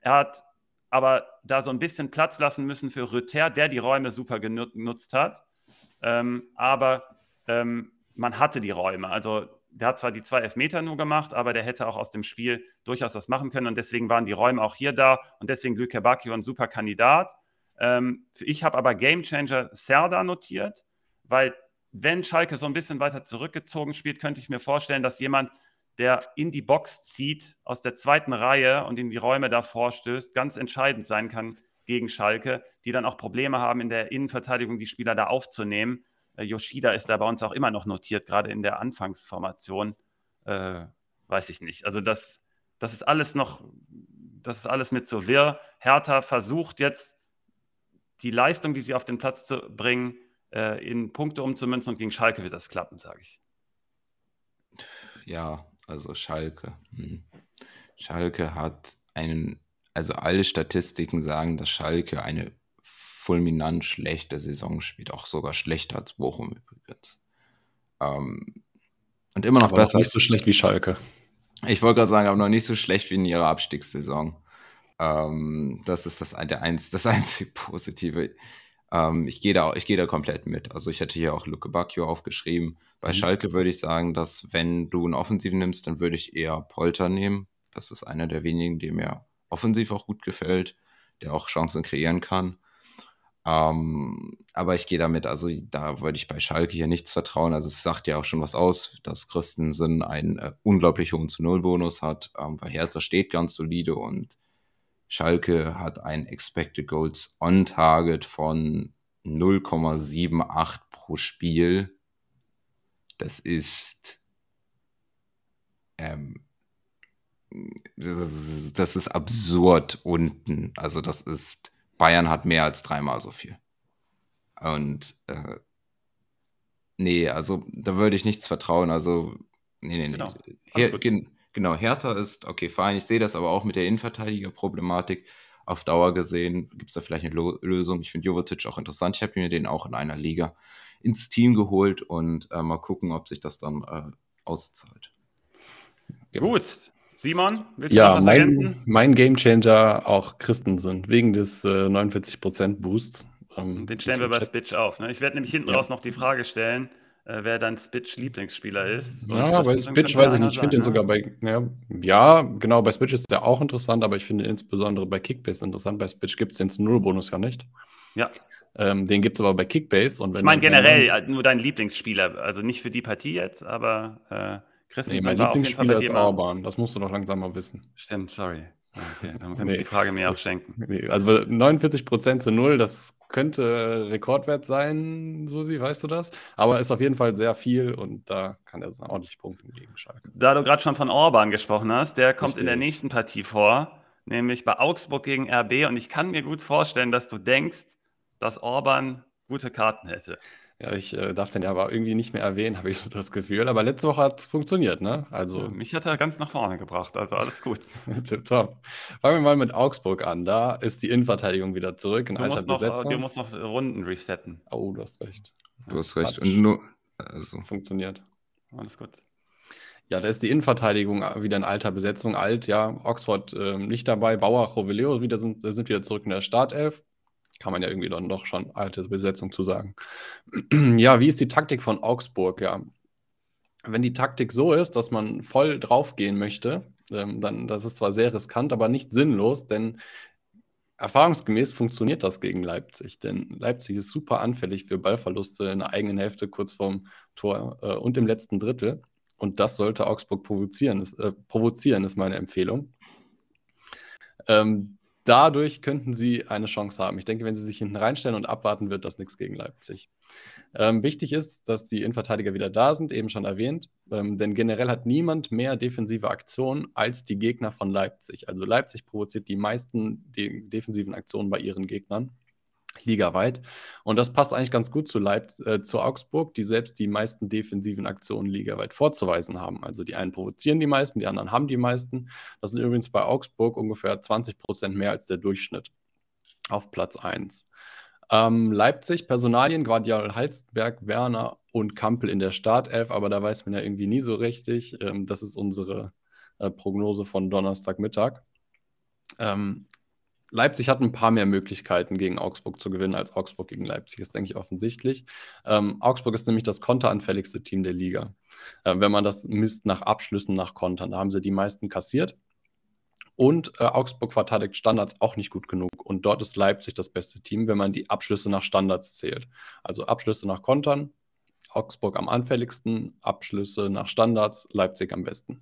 Er hat aber da so ein bisschen Platz lassen müssen für Rüther, der die Räume super genutzt hat. Ähm, aber ähm, man hatte die Räume. Also der hat zwar die zwei Elfmeter nur gemacht, aber der hätte auch aus dem Spiel durchaus was machen können und deswegen waren die Räume auch hier da und deswegen Lüke Bacchio ein super Kandidat. Ähm, ich habe aber Gamechanger Serda notiert, weil wenn Schalke so ein bisschen weiter zurückgezogen spielt, könnte ich mir vorstellen, dass jemand, der in die Box zieht aus der zweiten Reihe und in die Räume davor stößt, ganz entscheidend sein kann gegen Schalke, die dann auch Probleme haben, in der Innenverteidigung die Spieler da aufzunehmen. Äh, Yoshida ist da bei uns auch immer noch notiert, gerade in der Anfangsformation. Äh, weiß ich nicht. Also das, das ist alles noch, das ist alles mit so wirr. Hertha versucht jetzt die Leistung, die sie auf den Platz zu bringen, äh, in Punkte umzumünzen und gegen Schalke wird das klappen, sage ich. ja, also Schalke. Hm. Schalke hat einen, also alle Statistiken sagen, dass Schalke eine fulminant schlechte Saison spielt, auch sogar schlechter als Bochum übrigens. Ähm, und immer noch aber besser. Nicht so schlecht wie Schalke. Ich wollte gerade sagen, aber noch nicht so schlecht wie in ihrer Abstiegssaison. Ähm, das ist das, der eins, das einzige Positive. Ähm, ich gehe da, geh da komplett mit. Also ich hätte hier auch Luke Bacchio aufgeschrieben. Bei mhm. Schalke würde ich sagen, dass wenn du einen Offensiven nimmst, dann würde ich eher Polter nehmen. Das ist einer der wenigen, der mir offensiv auch gut gefällt, der auch Chancen kreieren kann. Ähm, aber ich gehe damit, also da würde ich bei Schalke hier nichts vertrauen. Also es sagt ja auch schon was aus, dass Christensen einen äh, unglaublich hohen zu Null Bonus hat, ähm, weil Hertha steht ganz solide und Schalke hat ein Expected Goals on Target von 0,78 pro Spiel. Das ist ähm, das ist absurd unten. Also das ist Bayern hat mehr als dreimal so viel. Und äh, nee, also da würde ich nichts vertrauen. Also, nee, nee, nee. Genau, Her gen genau Hertha ist, okay, fein, ich sehe das aber auch mit der Innenverteidiger-Problematik. Auf Dauer gesehen gibt es da vielleicht eine Lo Lösung. Ich finde Jovetic auch interessant. Ich habe mir den auch in einer Liga ins Team geholt und äh, mal gucken, ob sich das dann äh, auszahlt. Ja. Gut, Simon, willst ja, du noch was mein, ergänzen? Mein Gamechanger auch Christensen, wegen des äh, 49% Boosts. Ähm, Den stellen wir bei Spitch auf. Ne? Ich werde nämlich hinten ja. raus noch die Frage stellen, wer dein Spitch-Lieblingsspieler ist. ja, bei Spitch weiß ich nicht. Ich finde den sogar bei, ja, ja, genau, bei Spitch ist der auch interessant, aber ich finde insbesondere bei Kickbase interessant. Bei Spitch gibt es den Null-Bonus ja nicht. Ja. Ähm, den gibt es aber bei Kickbase. Und wenn ich meine generell dann, nur dein Lieblingsspieler, also nicht für die Partie jetzt, aber äh, Christensen nee, mein Lieblingsspieler ist Orban, das musst du doch langsam mal wissen. Stimmt, sorry. Okay, dann kannst nee. die Frage mir auch schenken. Nee, also 49% zu null, das könnte Rekordwert sein, Susi, weißt du das? Aber ist auf jeden Fall sehr viel und da kann er ordentlich punkten gegen Schalke. Da du gerade schon von Orban gesprochen hast, der kommt Richtig. in der nächsten Partie vor, nämlich bei Augsburg gegen RB und ich kann mir gut vorstellen, dass du denkst, dass Orban gute Karten hätte. Ja, ich äh, darf den ja aber irgendwie nicht mehr erwähnen, habe ich so das Gefühl. Aber letzte Woche hat es funktioniert, ne? Also, ja, mich hat er ganz nach vorne gebracht, also alles gut. Tipptopp. Fangen wir mal mit Augsburg an. Da ist die Innenverteidigung wieder zurück in du alter musst noch, Besetzung. Du musst noch Runden resetten. Oh, du hast recht. Du hast recht. Und nur, also. Funktioniert. Alles gut. Ja, da ist die Innenverteidigung wieder in alter Besetzung. Alt, ja. Oxford äh, nicht dabei. Bauer, Roveleo wieder sind, sind wieder zurück in der Startelf kann man ja irgendwie dann doch schon alte Besetzung zu sagen. ja, wie ist die Taktik von Augsburg? Ja, wenn die Taktik so ist, dass man voll draufgehen möchte, ähm, dann das ist zwar sehr riskant, aber nicht sinnlos, denn erfahrungsgemäß funktioniert das gegen Leipzig, denn Leipzig ist super anfällig für Ballverluste in der eigenen Hälfte kurz vorm Tor äh, und im letzten Drittel. Und das sollte Augsburg provozieren, ist, äh, provozieren, ist meine Empfehlung. Ähm, dadurch könnten sie eine Chance haben. Ich denke, wenn sie sich hinten reinstellen und abwarten, wird das nichts gegen Leipzig. Ähm, wichtig ist, dass die Innenverteidiger wieder da sind, eben schon erwähnt, ähm, denn generell hat niemand mehr defensive Aktionen als die Gegner von Leipzig. Also Leipzig provoziert die meisten de defensiven Aktionen bei ihren Gegnern ligaweit. Und das passt eigentlich ganz gut zu, Leip äh, zu Augsburg, die selbst die meisten defensiven Aktionen ligaweit vorzuweisen haben. Also die einen provozieren die meisten, die anderen haben die meisten. Das sind übrigens bei Augsburg ungefähr 20 Prozent mehr als der Durchschnitt auf Platz 1. Ähm, Leipzig, Personalien, Guardiol, Halsberg, Werner und Kampel in der Startelf, aber da weiß man ja irgendwie nie so richtig. Ähm, das ist unsere äh, Prognose von Donnerstagmittag. Ähm, Leipzig hat ein paar mehr Möglichkeiten, gegen Augsburg zu gewinnen, als Augsburg gegen Leipzig. Das denke ich offensichtlich. Ähm, Augsburg ist nämlich das konteranfälligste Team der Liga. Äh, wenn man das misst nach Abschlüssen, nach Kontern, da haben sie die meisten kassiert. Und äh, Augsburg verteidigt Standards auch nicht gut genug. Und dort ist Leipzig das beste Team, wenn man die Abschlüsse nach Standards zählt. Also Abschlüsse nach Kontern, Augsburg am anfälligsten, Abschlüsse nach Standards, Leipzig am besten.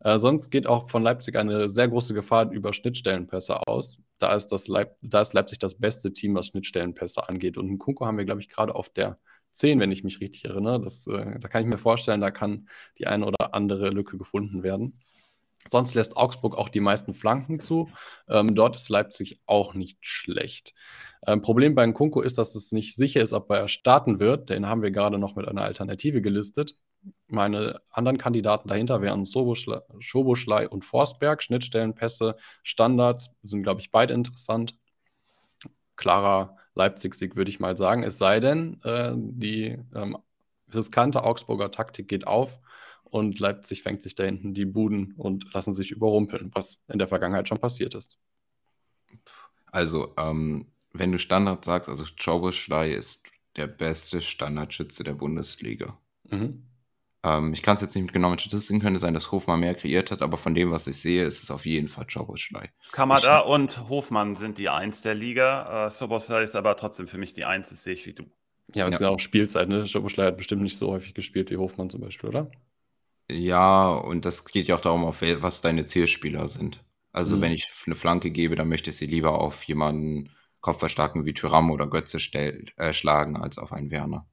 Äh, sonst geht auch von Leipzig eine sehr große Gefahr über Schnittstellenpässe aus. Da ist, das Leip da ist Leipzig das beste Team, was Schnittstellenpässe angeht. Und Kunko haben wir, glaube ich, gerade auf der 10, wenn ich mich richtig erinnere. Das, äh, da kann ich mir vorstellen, da kann die eine oder andere Lücke gefunden werden. Sonst lässt Augsburg auch die meisten Flanken zu. Ähm, dort ist Leipzig auch nicht schlecht. Ähm, Problem bei Nkunku ist, dass es nicht sicher ist, ob er starten wird. Den haben wir gerade noch mit einer Alternative gelistet. Meine anderen Kandidaten dahinter wären Schoboschlei und Forsberg. Schnittstellenpässe, Standards sind, glaube ich, beide interessant. Klarer Leipzig-Sieg, würde ich mal sagen. Es sei denn, äh, die ähm, riskante Augsburger Taktik geht auf und Leipzig fängt sich da hinten die Buden und lassen sich überrumpeln, was in der Vergangenheit schon passiert ist. Also, ähm, wenn du Standard sagst, also Schoboschlei ist der beste Standardschütze der Bundesliga. Mhm. Ähm, ich kann es jetzt nicht mit genauen Statistiken, könnte sein, dass Hofmann mehr kreiert hat, aber von dem, was ich sehe, ist es auf jeden Fall Schoboschlei. Kamada und Hofmann sind die Eins der Liga. Äh, Schoboschlei ist aber trotzdem für mich die Eins, das sehe ich wie du. Ja, es ja. ist auch Spielzeit, ne? Schoboschlei hat bestimmt nicht so häufig gespielt wie Hofmann zum Beispiel, oder? Ja, und das geht ja auch darum, auf was deine Zielspieler sind. Also, mhm. wenn ich eine Flanke gebe, dann möchte ich sie lieber auf jemanden Kopfverstärken wie Tyram oder Götze stell, äh, schlagen, als auf einen Werner.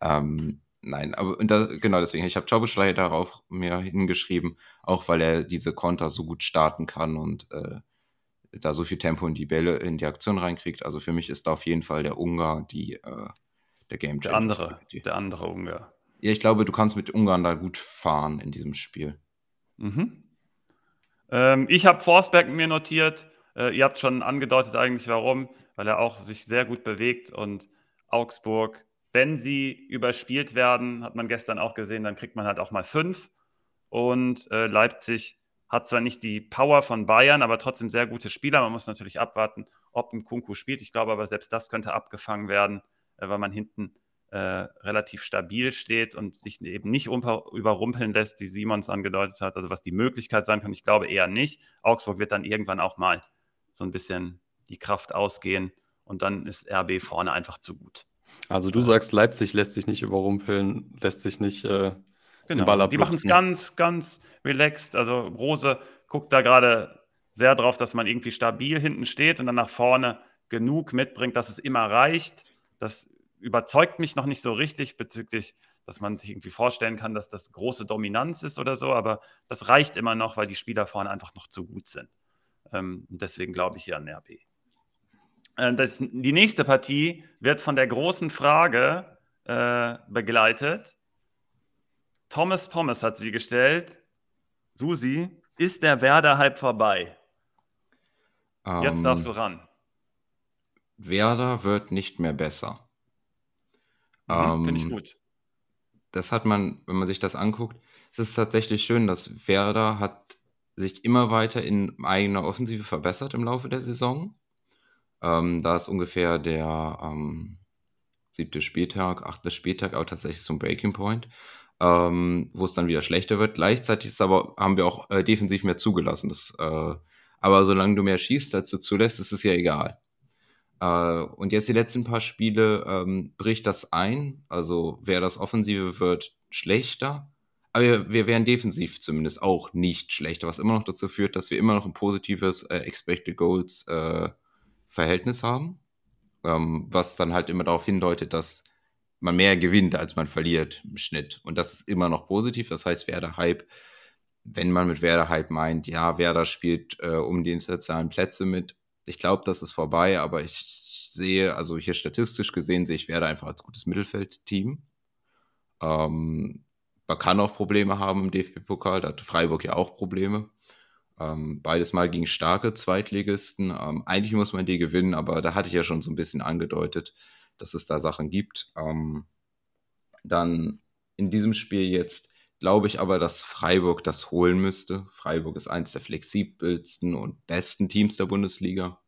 Ähm, nein, aber da, genau deswegen, ich habe Jobuschlei darauf mir hingeschrieben, auch weil er diese Konter so gut starten kann und äh, da so viel Tempo in die Bälle, in die Aktion reinkriegt. Also für mich ist da auf jeden Fall der Ungar die, äh, der Game Der andere, der andere Ungar. Ja, ich glaube, du kannst mit Ungarn da gut fahren in diesem Spiel. Mhm. Ähm, ich habe Forsberg mir notiert. Äh, ihr habt schon angedeutet eigentlich warum, weil er auch sich sehr gut bewegt und Augsburg, wenn sie überspielt werden, hat man gestern auch gesehen, dann kriegt man halt auch mal fünf. Und äh, Leipzig hat zwar nicht die Power von Bayern, aber trotzdem sehr gute Spieler. Man muss natürlich abwarten, ob ein Kunku spielt. Ich glaube aber, selbst das könnte abgefangen werden, äh, weil man hinten äh, relativ stabil steht und sich eben nicht überrumpeln lässt, wie Simons angedeutet hat. Also was die Möglichkeit sein kann, ich glaube eher nicht. Augsburg wird dann irgendwann auch mal so ein bisschen die Kraft ausgehen und dann ist RB vorne einfach zu gut. Also du sagst, Leipzig lässt sich nicht überrumpeln, lässt sich nicht äh, genau. den Ball Die machen es ganz, ganz relaxed. Also Rose guckt da gerade sehr drauf, dass man irgendwie stabil hinten steht und dann nach vorne genug mitbringt, dass es immer reicht. Das überzeugt mich noch nicht so richtig bezüglich, dass man sich irgendwie vorstellen kann, dass das große Dominanz ist oder so, aber das reicht immer noch, weil die Spieler vorne einfach noch zu gut sind. Ähm, deswegen glaube ich hier an RB. Äh, das, die nächste Partie wird von der großen Frage äh, begleitet. Thomas Pommes hat sie gestellt. Susi, ist der Werder-Hype vorbei? Um, Jetzt darfst du ran. Werder wird nicht mehr besser. Mhm, um, Finde ich ähm, gut. Das hat man, wenn man sich das anguckt, es ist tatsächlich schön, dass Werder hat sich immer weiter in eigener Offensive verbessert im Laufe der Saison. Ähm, da ist ungefähr der ähm, siebte Spieltag, achte Spieltag auch tatsächlich zum Breaking Point, ähm, wo es dann wieder schlechter wird. Gleichzeitig ist aber, haben wir auch äh, defensiv mehr zugelassen. Das, äh, aber solange du mehr schießt, als du zulässt, ist es ja egal. Äh, und jetzt die letzten paar Spiele ähm, bricht das ein. Also wer das Offensive wird schlechter aber wir, wir wären defensiv zumindest auch nicht schlechter, was immer noch dazu führt, dass wir immer noch ein positives äh, Expected Goals äh, Verhältnis haben, ähm, was dann halt immer darauf hindeutet, dass man mehr gewinnt, als man verliert im Schnitt. Und das ist immer noch positiv. Das heißt, Werder Hype, wenn man mit Werder Hype meint, ja, Werder spielt äh, um die internationalen Plätze mit. Ich glaube, das ist vorbei, aber ich sehe, also hier statistisch gesehen, sehe ich Werder einfach als gutes Mittelfeldteam. Ähm, man kann auch Probleme haben im DFB-Pokal, da hatte Freiburg ja auch Probleme. Ähm, beides mal gegen starke Zweitligisten. Ähm, eigentlich muss man die gewinnen, aber da hatte ich ja schon so ein bisschen angedeutet, dass es da Sachen gibt. Ähm, dann in diesem Spiel jetzt glaube ich aber, dass Freiburg das holen müsste. Freiburg ist eins der flexibelsten und besten Teams der Bundesliga.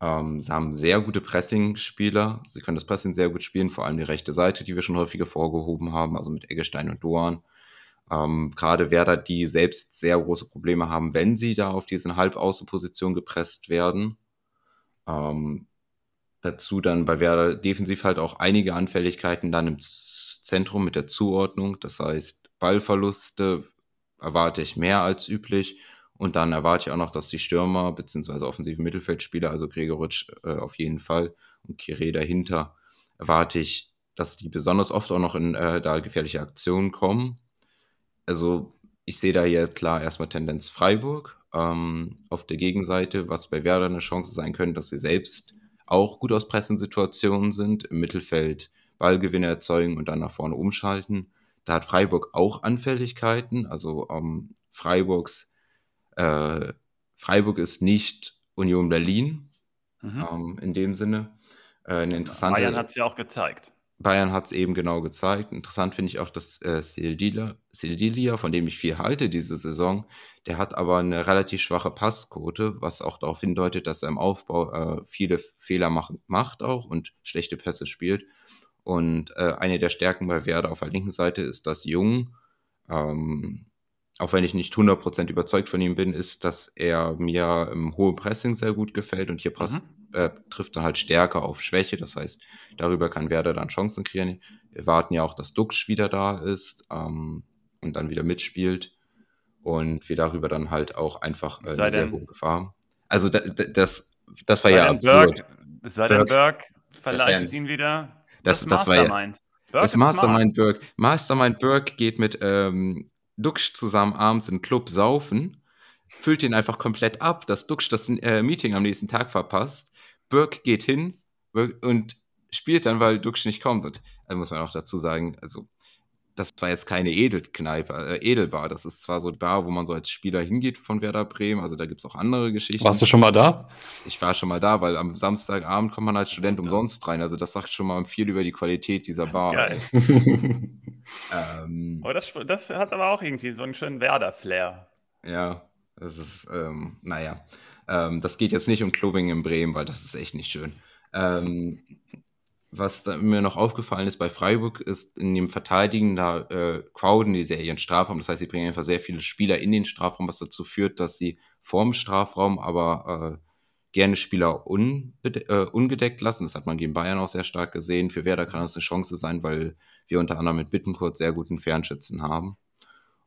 Ähm, sie haben sehr gute Pressing-Spieler. Sie können das Pressing sehr gut spielen, vor allem die rechte Seite, die wir schon häufiger vorgehoben haben, also mit Eggestein und Doan. Ähm, Gerade Werder, die selbst sehr große Probleme haben, wenn sie da auf diesen Halbaußenposition gepresst werden. Ähm, dazu dann bei Werder defensiv halt auch einige Anfälligkeiten dann im Zentrum mit der Zuordnung. Das heißt, Ballverluste erwarte ich mehr als üblich und dann erwarte ich auch noch, dass die Stürmer bzw. offensive Mittelfeldspieler, also Gregoritsch äh, auf jeden Fall und Kire dahinter, erwarte ich, dass die besonders oft auch noch in äh, da gefährliche Aktionen kommen. Also ich sehe da hier klar erstmal Tendenz Freiburg. Ähm, auf der Gegenseite, was bei Werder eine Chance sein könnte, dass sie selbst auch gut aus Pressensituationen sind, im Mittelfeld Ballgewinne erzeugen und dann nach vorne umschalten. Da hat Freiburg auch Anfälligkeiten. Also ähm, Freiburgs, äh, Freiburg ist nicht Union Berlin mhm. ähm, in dem Sinne. Äh, eine interessante, Bayern hat es ja auch gezeigt. Bayern hat es eben genau gezeigt. Interessant finde ich auch, dass äh, Sildilia, von dem ich viel halte diese Saison, der hat aber eine relativ schwache Passquote, was auch darauf hindeutet, dass er im Aufbau äh, viele Fehler mach, macht auch und schlechte Pässe spielt. Und äh, eine der Stärken bei Werder auf der linken Seite ist, dass Jung, ähm, auch wenn ich nicht 100% überzeugt von ihm bin, ist, dass er mir im hohen Pressing sehr gut gefällt und hier passt, mhm. Äh, trifft dann halt stärker auf Schwäche. Das heißt, darüber kann Werder dann Chancen kreieren. Wir warten ja auch, dass Duxch wieder da ist ähm, und dann wieder mitspielt und wir darüber dann halt auch einfach äh, eine sehr hohe Gefahr haben. Also da, da, das, das war ja absurd. Sei denn Berg verleitet ihn wieder. Das, das, das war ja. Das Mastermind Burke. Mastermind Burke geht mit ähm, Duxch zusammen abends in Club saufen, füllt ihn einfach komplett ab, dass Duxch das äh, Meeting am nächsten Tag verpasst. Burke geht hin und spielt dann, weil Duxch nicht kommt. Und da muss man auch dazu sagen, also das war jetzt keine Edelkneipe, äh, Edelbar. Das ist zwar so die Bar, wo man so als Spieler hingeht von Werder Bremen. Also da gibt es auch andere Geschichten. Warst du schon mal da? Ich war schon mal da, weil am Samstagabend kommt man als Student umsonst rein. Also das sagt schon mal viel über die Qualität dieser Bar. geil. ähm, oh, das, das, hat aber auch irgendwie so einen schönen Werder-Flair. Ja, das ist, ähm, naja. Ähm, das geht jetzt nicht um Clubbing in Bremen, weil das ist echt nicht schön. Ähm, was mir noch aufgefallen ist bei Freiburg, ist in dem Verteidigen, da äh, crowden die sehr Strafraum. Das heißt, sie bringen einfach sehr viele Spieler in den Strafraum, was dazu führt, dass sie vorm Strafraum aber äh, gerne Spieler äh, ungedeckt lassen. Das hat man gegen Bayern auch sehr stark gesehen. Für Werder kann das eine Chance sein, weil wir unter anderem mit Bittenkurt sehr guten Fernschützen haben.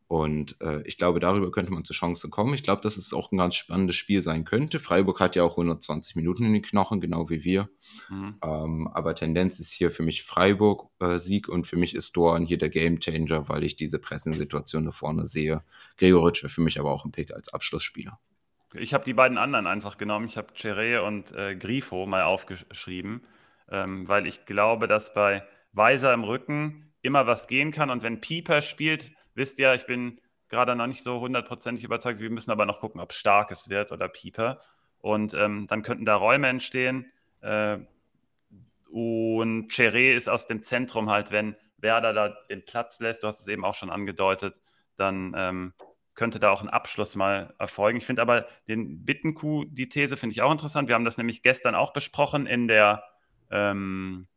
Und äh, ich glaube, darüber könnte man zur Chance kommen. Ich glaube, dass es auch ein ganz spannendes Spiel sein könnte. Freiburg hat ja auch 120 Minuten in den Knochen, genau wie wir. Mhm. Ähm, aber Tendenz ist hier für mich Freiburg-Sieg äh, und für mich ist Doan hier der Gamechanger, weil ich diese Pressing-Situation da vorne sehe. Gregoritsch wäre für mich aber auch ein Pick als Abschlussspieler. Ich habe die beiden anderen einfach genommen. Ich habe Cheré und äh, Grifo mal aufgeschrieben, ähm, weil ich glaube, dass bei Weiser im Rücken immer was gehen kann. Und wenn Pieper spielt, wisst ihr, ich bin gerade noch nicht so hundertprozentig überzeugt. Wir müssen aber noch gucken, ob es starkes wird oder Pieper. Und ähm, dann könnten da Räume entstehen. Äh, und Cheré ist aus dem Zentrum halt, wenn Werder da den Platz lässt, du hast es eben auch schon angedeutet, dann ähm, könnte da auch ein Abschluss mal erfolgen. Ich finde aber den Bittenkuh, die These finde ich auch interessant. Wir haben das nämlich gestern auch besprochen in der, ähm,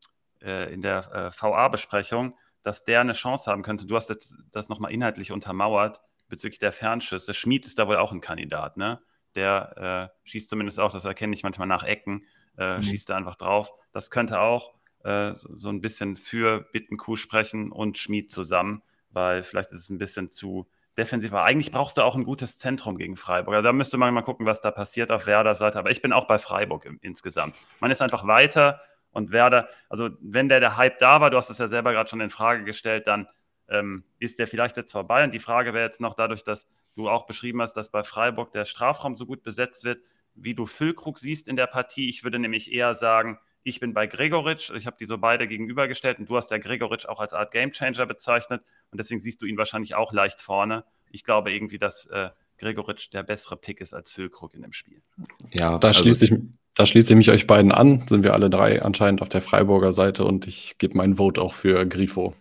äh, der äh, VA-Besprechung dass der eine Chance haben könnte. Du hast jetzt das nochmal inhaltlich untermauert bezüglich der Fernschüsse. Schmid ist da wohl auch ein Kandidat, ne? Der äh, schießt zumindest auch, das erkenne ich manchmal nach Ecken, äh, mhm. schießt da einfach drauf. Das könnte auch äh, so, so, ein bisschen für Bittenkuh sprechen und Schmid zusammen, weil vielleicht ist es ein bisschen zu defensiv. Aber eigentlich brauchst du auch ein gutes Zentrum gegen Freiburg. Also da müsste man mal gucken, was da passiert auf Werder Seite. Aber ich bin auch bei Freiburg im, insgesamt. Man ist einfach weiter und Werder, also wenn der, der Hype da war, du hast es ja selber gerade schon in Frage gestellt, dann ähm, ist der vielleicht jetzt vorbei. Und die Frage wäre jetzt noch dadurch, dass du auch beschrieben hast, dass bei Freiburg der Strafraum so gut besetzt wird, wie du Füllkrug siehst in der Partie. Ich würde nämlich eher sagen, ich bin bei Gregoritsch. Ich habe die so beide gegenübergestellt und du hast der Gregoritsch auch als Art Gamechanger bezeichnet und deswegen siehst du ihn wahrscheinlich auch leicht vorne. Ich glaube irgendwie, dass äh, Gregoritsch der bessere Pick ist als Füllkrug in dem Spiel. Ja, da also, schließe ich, da schließe ich mich euch beiden an. Sind wir alle drei anscheinend auf der Freiburger Seite und ich gebe meinen Vote auch für Grifo.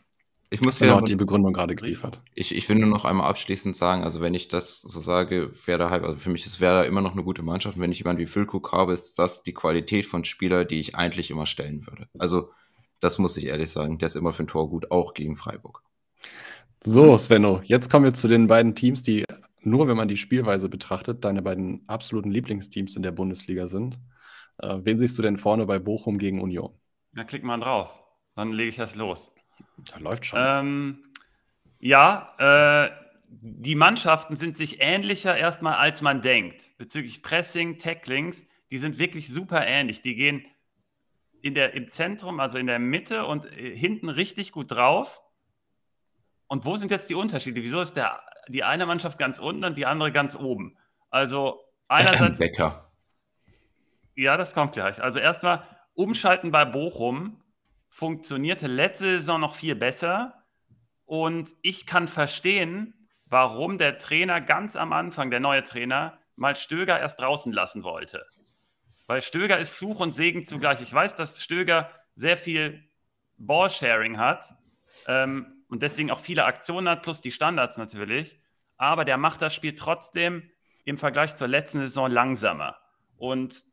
Ich muss ja die Begründung gerade geliefert. Ich, ich will nur noch einmal abschließend sagen, also wenn ich das so sage, Werder halt, also für mich ist Werder immer noch eine gute Mannschaft. Und wenn ich jemanden wie Füllkrug habe, ist das die Qualität von Spieler, die ich eigentlich immer stellen würde. Also das muss ich ehrlich sagen. Der ist immer für ein Tor gut, auch gegen Freiburg. So, Svenno, jetzt kommen wir zu den beiden Teams, die nur, wenn man die Spielweise betrachtet, deine beiden absoluten Lieblingsteams in der Bundesliga sind. Äh, wen siehst du denn vorne bei Bochum gegen Union? Ja, klick mal drauf. Dann lege ich das los. Ja, läuft schon. Ähm, ja, äh, die Mannschaften sind sich ähnlicher erstmal, als man denkt. Bezüglich Pressing, Tacklings, die sind wirklich super ähnlich. Die gehen in der, im Zentrum, also in der Mitte und äh, hinten richtig gut drauf. Und wo sind jetzt die Unterschiede? Wieso ist der, die eine Mannschaft ganz unten und die andere ganz oben? Also einerseits. Becker. Ja, das kommt gleich. Also erstmal umschalten bei Bochum funktionierte letzte Saison noch viel besser. Und ich kann verstehen, warum der Trainer ganz am Anfang, der neue Trainer, mal Stöger erst draußen lassen wollte. Weil Stöger ist Fluch und Segen zugleich. Ich weiß, dass Stöger sehr viel Ballsharing hat ähm, und deswegen auch viele Aktionen hat, plus die Standards natürlich. Aber der macht das Spiel trotzdem im Vergleich zur letzten Saison langsamer. Und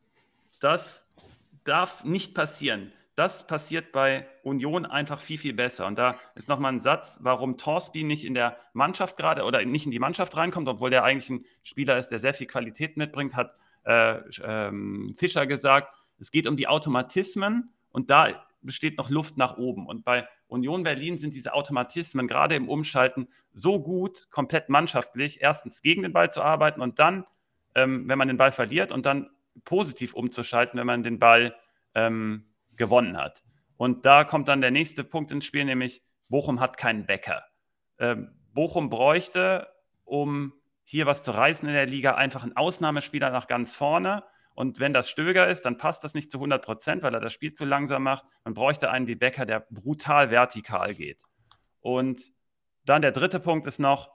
das darf nicht passieren. Das passiert bei Union einfach viel, viel besser. Und da ist nochmal ein Satz, warum Torsby nicht in der Mannschaft gerade oder nicht in die Mannschaft reinkommt, obwohl der eigentlich ein Spieler ist, der sehr viel Qualität mitbringt, hat äh, ähm, Fischer gesagt. Es geht um die Automatismen und da besteht noch Luft nach oben. Und bei Union Berlin sind diese Automatismen gerade im Umschalten so gut, komplett mannschaftlich, erstens gegen den Ball zu arbeiten und dann, ähm, wenn man den Ball verliert und dann positiv umzuschalten, wenn man den Ball ähm, gewonnen hat. Und da kommt dann der nächste Punkt ins Spiel, nämlich Bochum hat keinen Bäcker. Ähm, Bochum bräuchte, um hier was zu reißen in der Liga, einfach einen Ausnahmespieler nach ganz vorne. Und wenn das Stöger ist, dann passt das nicht zu 100 Prozent, weil er das Spiel zu langsam macht. Man bräuchte einen wie Becker, der brutal vertikal geht. Und dann der dritte Punkt ist noch,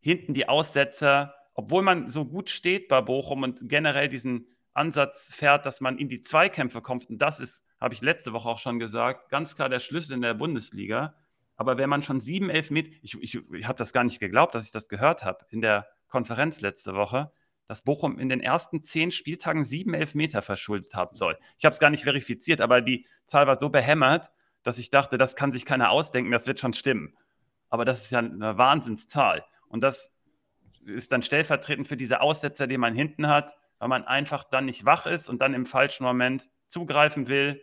hinten die Aussetzer, obwohl man so gut steht bei Bochum und generell diesen Ansatz fährt, dass man in die Zweikämpfe kommt. Und das ist, habe ich letzte Woche auch schon gesagt, ganz klar der Schlüssel in der Bundesliga. Aber wenn man schon sieben, elf Meter, ich, ich, ich habe das gar nicht geglaubt, dass ich das gehört habe in der Konferenz letzte Woche, dass Bochum in den ersten zehn Spieltagen sieben Elfmeter verschuldet haben soll. Ich habe es gar nicht verifiziert, aber die Zahl war so behämmert, dass ich dachte, das kann sich keiner ausdenken, das wird schon stimmen. Aber das ist ja eine Wahnsinnszahl. Und das ist dann stellvertretend für diese Aussetzer, die man hinten hat, weil man einfach dann nicht wach ist und dann im falschen Moment zugreifen will.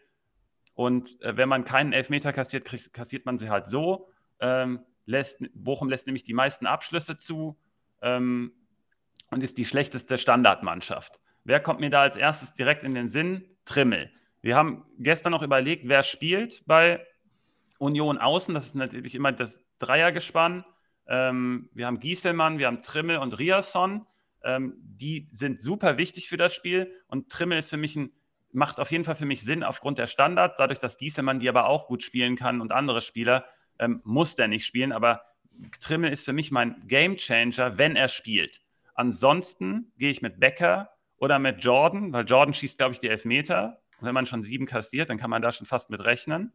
Und äh, wenn man keinen Elfmeter kassiert, kriegt, kassiert man sie halt so. Ähm, lässt, Bochum lässt nämlich die meisten Abschlüsse zu. Ähm, und ist die schlechteste Standardmannschaft. Wer kommt mir da als erstes direkt in den Sinn? Trimmel. Wir haben gestern noch überlegt, wer spielt bei Union Außen. Das ist natürlich immer das Dreiergespann. Ähm, wir haben Gieselmann, wir haben Trimmel und Riasson. Ähm, die sind super wichtig für das Spiel. Und Trimmel ist für mich ein, macht auf jeden Fall für mich Sinn aufgrund der Standards. Dadurch, dass Gieselmann die aber auch gut spielen kann und andere Spieler, ähm, muss der nicht spielen. Aber Trimmel ist für mich mein Gamechanger, wenn er spielt. Ansonsten gehe ich mit Becker oder mit Jordan, weil Jordan schießt, glaube ich, die Elfmeter. Und wenn man schon sieben kassiert, dann kann man da schon fast mit rechnen.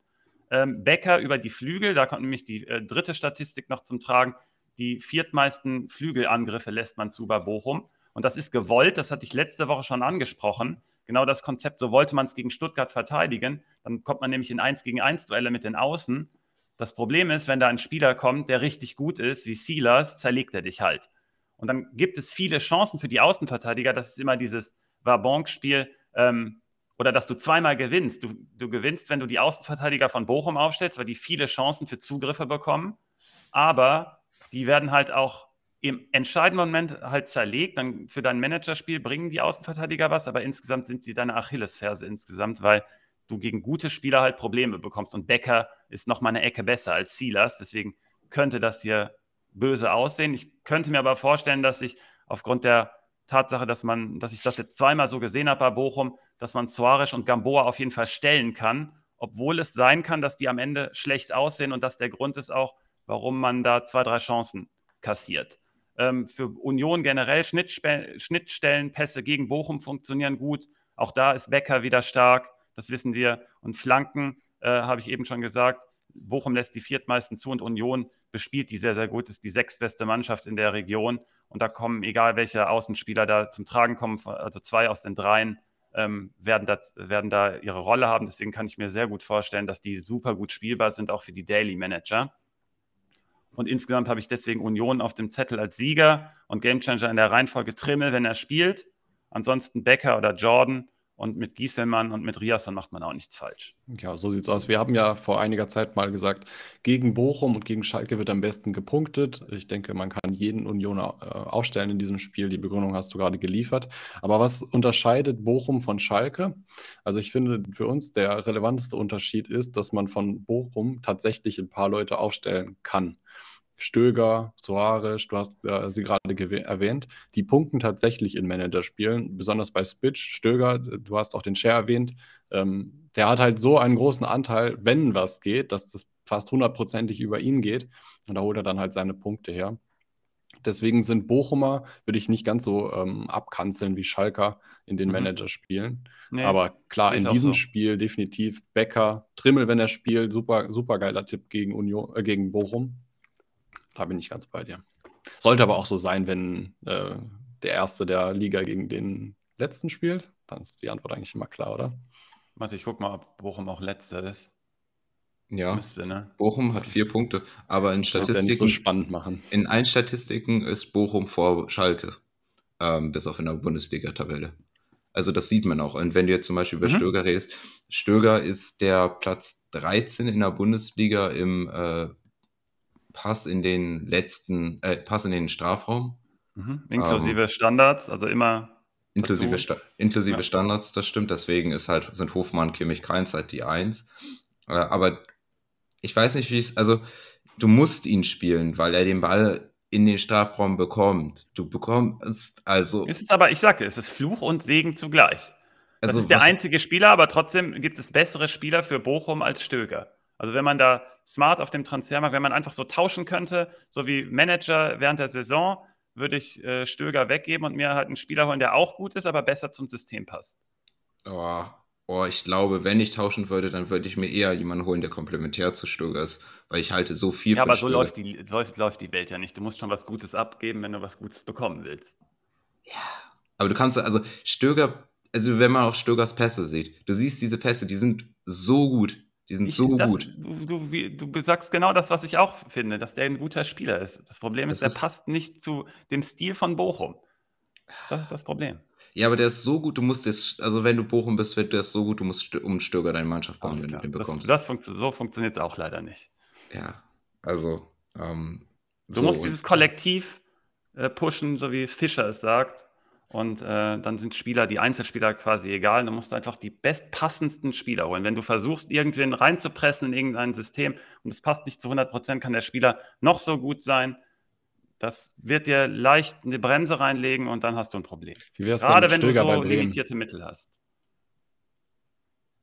Ähm, Becker über die Flügel, da kommt nämlich die äh, dritte Statistik noch zum Tragen. Die viertmeisten Flügelangriffe lässt man zu bei Bochum. Und das ist gewollt, das hatte ich letzte Woche schon angesprochen. Genau das Konzept, so wollte man es gegen Stuttgart verteidigen. Dann kommt man nämlich in 1 gegen 1 Duelle mit den Außen. Das Problem ist, wenn da ein Spieler kommt, der richtig gut ist, wie Silas, zerlegt er dich halt. Und dann gibt es viele Chancen für die Außenverteidiger. Das ist immer dieses Wabonk-Spiel ähm, oder dass du zweimal gewinnst. Du, du gewinnst, wenn du die Außenverteidiger von Bochum aufstellst, weil die viele Chancen für Zugriffe bekommen. Aber die werden halt auch im entscheidenden Moment halt zerlegt. Dann für dein Managerspiel bringen die Außenverteidiger was, aber insgesamt sind sie deine Achillesferse insgesamt, weil du gegen gute Spieler halt Probleme bekommst. Und Becker ist noch mal eine Ecke besser als Silas. Deswegen könnte das hier böse aussehen. Ich könnte mir aber vorstellen, dass ich aufgrund der Tatsache, dass man, dass ich das jetzt zweimal so gesehen habe bei Bochum, dass man Suarez und Gamboa auf jeden Fall stellen kann, obwohl es sein kann, dass die am Ende schlecht aussehen und dass der Grund ist auch, warum man da zwei, drei Chancen kassiert. Ähm, für Union generell Schnittstellen, Pässe gegen Bochum funktionieren gut. Auch da ist Becker wieder stark, das wissen wir. Und Flanken, äh, habe ich eben schon gesagt, Bochum lässt die viertmeisten zu und Union bespielt die sehr, sehr gut, ist die sechstbeste Mannschaft in der Region. Und da kommen, egal welche Außenspieler da zum Tragen kommen, also zwei aus den dreien, ähm, werden, da, werden da ihre Rolle haben. Deswegen kann ich mir sehr gut vorstellen, dass die super gut spielbar sind, auch für die Daily Manager. Und insgesamt habe ich deswegen Union auf dem Zettel als Sieger und Gamechanger in der Reihenfolge Trimmel, wenn er spielt. Ansonsten Becker oder Jordan und mit Gieselmann und mit Riasson macht man auch nichts falsch. Ja, so sieht's aus. Wir haben ja vor einiger Zeit mal gesagt, gegen Bochum und gegen Schalke wird am besten gepunktet. Ich denke, man kann jeden Unioner äh, aufstellen in diesem Spiel. Die Begründung hast du gerade geliefert. Aber was unterscheidet Bochum von Schalke? Also ich finde, für uns der relevanteste Unterschied ist, dass man von Bochum tatsächlich ein paar Leute aufstellen kann. Stöger, Soares, du hast äh, sie gerade erwähnt, die punkten tatsächlich in Managerspielen, besonders bei Spitch. Stöger, du hast auch den Share erwähnt, ähm, der hat halt so einen großen Anteil, wenn was geht, dass das fast hundertprozentig über ihn geht. Und da holt er dann halt seine Punkte her. Deswegen sind Bochumer, würde ich nicht ganz so ähm, abkanzeln wie Schalker in den mhm. Managerspielen. Nee, Aber klar, in diesem so. Spiel definitiv Becker, Trimmel, wenn er spielt, super, super geiler Tipp gegen, Union, äh, gegen Bochum. Da bin ich ganz bei dir. Sollte aber auch so sein, wenn äh, der Erste der Liga gegen den Letzten spielt. Dann ist die Antwort eigentlich immer klar, oder? Warte, ich guck mal, ob Bochum auch Letzter ist. Ja, Müsste, ne? Bochum hat vier Punkte, aber in Statistiken. Ja so spannend machen. In allen Statistiken ist Bochum vor Schalke, ähm, bis auf in der Bundesliga-Tabelle. Also das sieht man auch. Und wenn du jetzt zum Beispiel über mhm. Stöger redest, Stöger ist der Platz 13 in der Bundesliga im äh, Pass in den letzten, äh, Pass in den Strafraum. Mhm. Inklusive ähm, Standards, also immer. Inklusive, Sta inklusive ja. Standards, das stimmt. Deswegen ist halt, sind Hofmann, Kimmich, Keins halt die Eins. Äh, aber ich weiß nicht, wie es, also du musst ihn spielen, weil er den Ball in den Strafraum bekommt. Du bekommst, also. Es ist aber, ich sage, es ist Fluch und Segen zugleich. Das also, ist der einzige Spieler, aber trotzdem gibt es bessere Spieler für Bochum als Stöger. Also wenn man da smart auf dem Transfermarkt, wenn man einfach so tauschen könnte, so wie Manager während der Saison, würde ich äh, Stöger weggeben und mir halt einen Spieler holen, der auch gut ist, aber besser zum System passt. Oh, Oh, ich glaube, wenn ich tauschen würde, dann würde ich mir eher jemanden holen, der komplementär zu Stöger ist, weil ich halte so viel Ja, von aber so läuft die, läuft, läuft die Welt ja nicht. Du musst schon was Gutes abgeben, wenn du was Gutes bekommen willst. Ja, aber du kannst, also Stöger, also wenn man auch Stögers Pässe sieht, du siehst diese Pässe, die sind so gut. Die sind ich, so das, gut. Du, du, du, sagst genau das, was ich auch finde, dass der ein guter Spieler ist. Das Problem ist, das er passt nicht zu dem Stil von Bochum. Das ist das Problem. Ja, aber der ist so gut, du musst es, also wenn du Bochum bist, wird der ist so gut, du musst um Stöger deine Mannschaft bauen, wenn du den bekommst. Das, das funktio so funktioniert es auch leider nicht. Ja, also. Ähm, du so musst dieses Kollektiv äh, pushen, so wie Fischer es sagt. Und äh, dann sind Spieler, die Einzelspieler quasi egal. Dann musst du einfach die bestpassendsten Spieler holen. Wenn du versuchst, irgendwen reinzupressen in irgendein System und es passt nicht zu 100 Prozent, kann der Spieler noch so gut sein. Das wird dir leicht eine Bremse reinlegen und dann hast du ein Problem. Gerade wenn Stöger du so limitierte Mittel hast.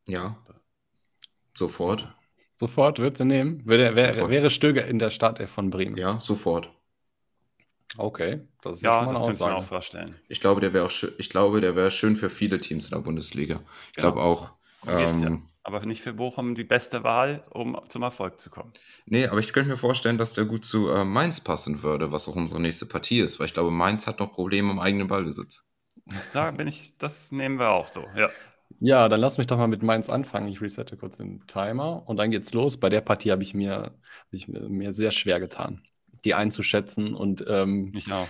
Ja. Sofort. Sofort würdest du nehmen? Würde, wär, wäre Stöger in der Stadt von Bremen? Ja, sofort. Okay, das ist ja, ja das könnte ich mir auch vorstellen. Ich glaube, der wäre auch schön, ich glaube, der wäre schön für viele Teams in der Bundesliga. Ich genau. glaube auch. Ähm, aber nicht für Bochum die beste Wahl, um zum Erfolg zu kommen. Nee, aber ich könnte mir vorstellen, dass der gut zu äh, Mainz passen würde, was auch unsere nächste Partie ist, weil ich glaube, Mainz hat noch Probleme im eigenen Ballbesitz. Da bin ich, das nehmen wir auch so, ja. Ja, dann lass mich doch mal mit Mainz anfangen. Ich resette kurz den Timer und dann geht's los. Bei der Partie habe ich mir, hab ich mir sehr schwer getan, die einzuschätzen und ähm, ich auch.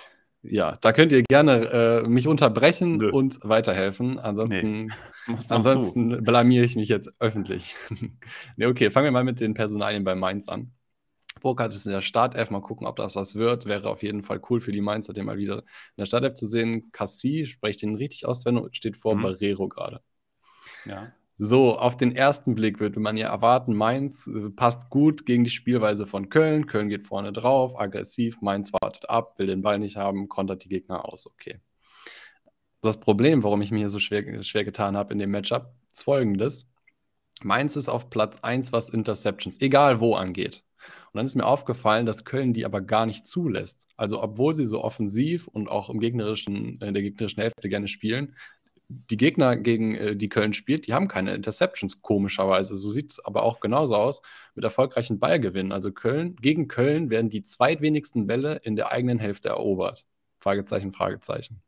Ja, da könnt ihr gerne äh, mich unterbrechen Nö. und weiterhelfen. Ansonsten, nee. ansonsten blamiere ich mich jetzt öffentlich. nee, okay, fangen wir mal mit den Personalien bei Mainz an. Burkhardt ist in der Startelf. Mal gucken, ob das was wird. Wäre auf jeden Fall cool für die Mainzer, den mal wieder in der Startelf zu sehen. Cassie, spreche ich den richtig aus, wenn steht vor mhm. Barrero gerade. Ja. So, auf den ersten Blick würde man ja erwarten, Mainz äh, passt gut gegen die Spielweise von Köln. Köln geht vorne drauf, aggressiv, Mainz wartet ab, will den Ball nicht haben, kontert die Gegner aus. Okay. Das Problem, warum ich mir hier so schwer, schwer getan habe in dem Matchup, ist folgendes. Mainz ist auf Platz 1, was Interceptions, egal wo angeht. Und dann ist mir aufgefallen, dass Köln die aber gar nicht zulässt. Also, obwohl sie so offensiv und auch im gegnerischen, in der gegnerischen Hälfte gerne spielen, die Gegner, gegen äh, die Köln spielt, die haben keine Interceptions, komischerweise. So sieht es aber auch genauso aus mit erfolgreichen Ballgewinnen. Also Köln, gegen Köln werden die zweitwenigsten Bälle in der eigenen Hälfte erobert. Fragezeichen, Fragezeichen.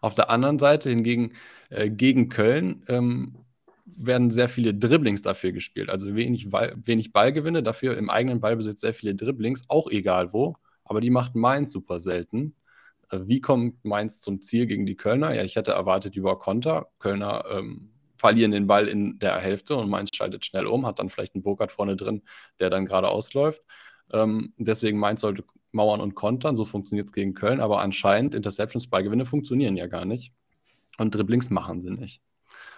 Auf der anderen Seite hingegen äh, gegen Köln ähm, werden sehr viele Dribblings dafür gespielt. Also wenig, wenig Ballgewinne, dafür im eigenen Ballbesitz sehr viele Dribblings, auch egal wo. Aber die macht Mainz super selten. Äh, wie kommt Mainz zum Ziel gegen die Kölner? Ja, ich hätte erwartet über Konter. Kölner ähm, verlieren den Ball in der Hälfte und Mainz schaltet schnell um, hat dann vielleicht einen Burkhardt vorne drin, der dann gerade ausläuft. Ähm, deswegen Mainz sollte mauern und kontern. So funktioniert es gegen Köln. Aber anscheinend Interceptions, Ballgewinne funktionieren ja gar nicht. Und Dribblings machen sie nicht.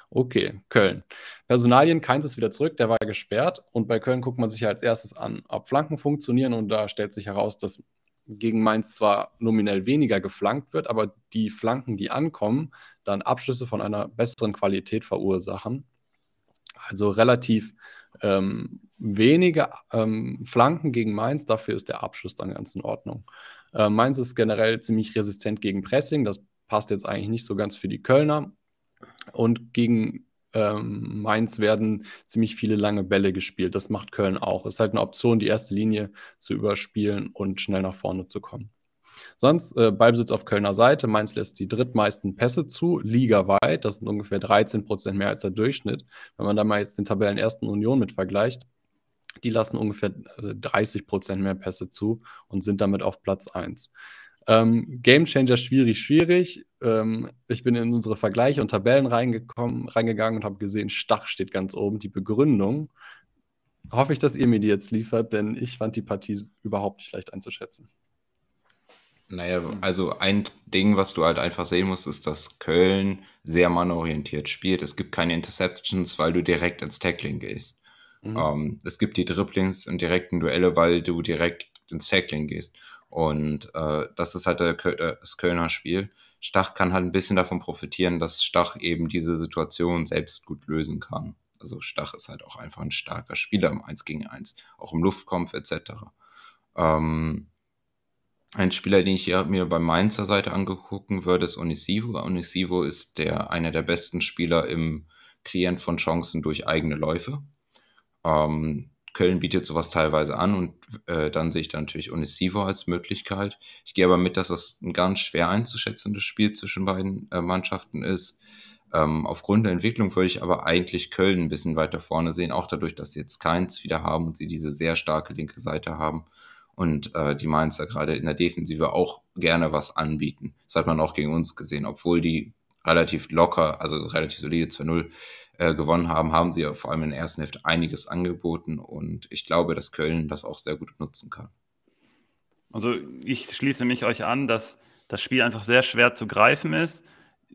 Okay, Köln. Personalien, keins ist wieder zurück, der war gesperrt. Und bei Köln guckt man sich ja als erstes an, ob Flanken funktionieren. Und da stellt sich heraus, dass gegen Mainz zwar nominell weniger geflankt wird, aber die Flanken, die ankommen, dann Abschlüsse von einer besseren Qualität verursachen. Also relativ Ähm, wenige ähm, Flanken gegen Mainz, dafür ist der Abschluss dann ganz in Ordnung. Äh, Mainz ist generell ziemlich resistent gegen Pressing, das passt jetzt eigentlich nicht so ganz für die Kölner. Und gegen ähm, Mainz werden ziemlich viele lange Bälle gespielt. Das macht Köln auch. Es ist halt eine Option, die erste Linie zu überspielen und schnell nach vorne zu kommen. Sonst äh, Ballbesitz auf Kölner Seite. Mainz lässt die drittmeisten Pässe zu, ligaweit. Das sind ungefähr 13 Prozent mehr als der Durchschnitt. Wenn man da mal jetzt den Tabellen ersten Union mit vergleicht, die lassen ungefähr 30 äh, Prozent mehr Pässe zu und sind damit auf Platz 1. Ähm, Gamechanger schwierig, schwierig. Ähm, ich bin in unsere Vergleiche und Tabellen reingekommen, reingegangen und habe gesehen, Stach steht ganz oben. Die Begründung hoffe ich, dass ihr mir die jetzt liefert, denn ich fand die Partie überhaupt nicht leicht einzuschätzen. Naja, also ein Ding, was du halt einfach sehen musst, ist, dass Köln sehr mannorientiert spielt. Es gibt keine Interceptions, weil du direkt ins Tackling gehst. Mhm. Ähm, es gibt die Dribblings und direkten Duelle, weil du direkt ins Tackling gehst. Und äh, das ist halt der, das Kölner Spiel. Stach kann halt ein bisschen davon profitieren, dass Stach eben diese Situation selbst gut lösen kann. Also Stach ist halt auch einfach ein starker Spieler im 1 gegen 1, auch im Luftkampf etc. Ähm, ein Spieler, den ich hier mir bei Mainzer Seite angucken würde, ist Onisivo. Onisivo ist der, einer der besten Spieler im Kreieren von Chancen durch eigene Läufe. Ähm, Köln bietet sowas teilweise an und äh, dann sehe ich da natürlich Onisivo als Möglichkeit. Ich gehe aber mit, dass das ein ganz schwer einzuschätzendes Spiel zwischen beiden äh, Mannschaften ist. Ähm, aufgrund der Entwicklung würde ich aber eigentlich Köln ein bisschen weiter vorne sehen, auch dadurch, dass sie jetzt keins wieder haben und sie diese sehr starke linke Seite haben und äh, die Mainzer gerade in der Defensive auch gerne was anbieten. Das hat man auch gegen uns gesehen, obwohl die relativ locker, also relativ solide 2-0 äh, gewonnen haben, haben sie ja vor allem in der ersten Hälfte einiges angeboten und ich glaube, dass Köln das auch sehr gut nutzen kann. Also ich schließe mich euch an, dass das Spiel einfach sehr schwer zu greifen ist.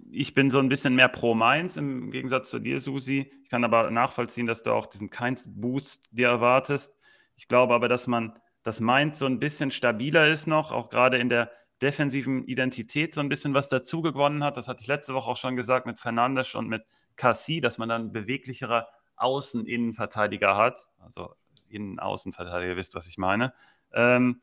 Ich bin so ein bisschen mehr pro Mainz im Gegensatz zu dir, Susi. Ich kann aber nachvollziehen, dass du auch diesen Keins-Boost dir erwartest. Ich glaube aber, dass man, dass Mainz so ein bisschen stabiler ist noch, auch gerade in der defensiven Identität so ein bisschen was dazu gewonnen hat. Das hatte ich letzte Woche auch schon gesagt mit Fernandes und mit Cassie, dass man dann beweglichere Außen-Innenverteidiger hat. Also Innen-Außenverteidiger, wisst, was ich meine. Ähm,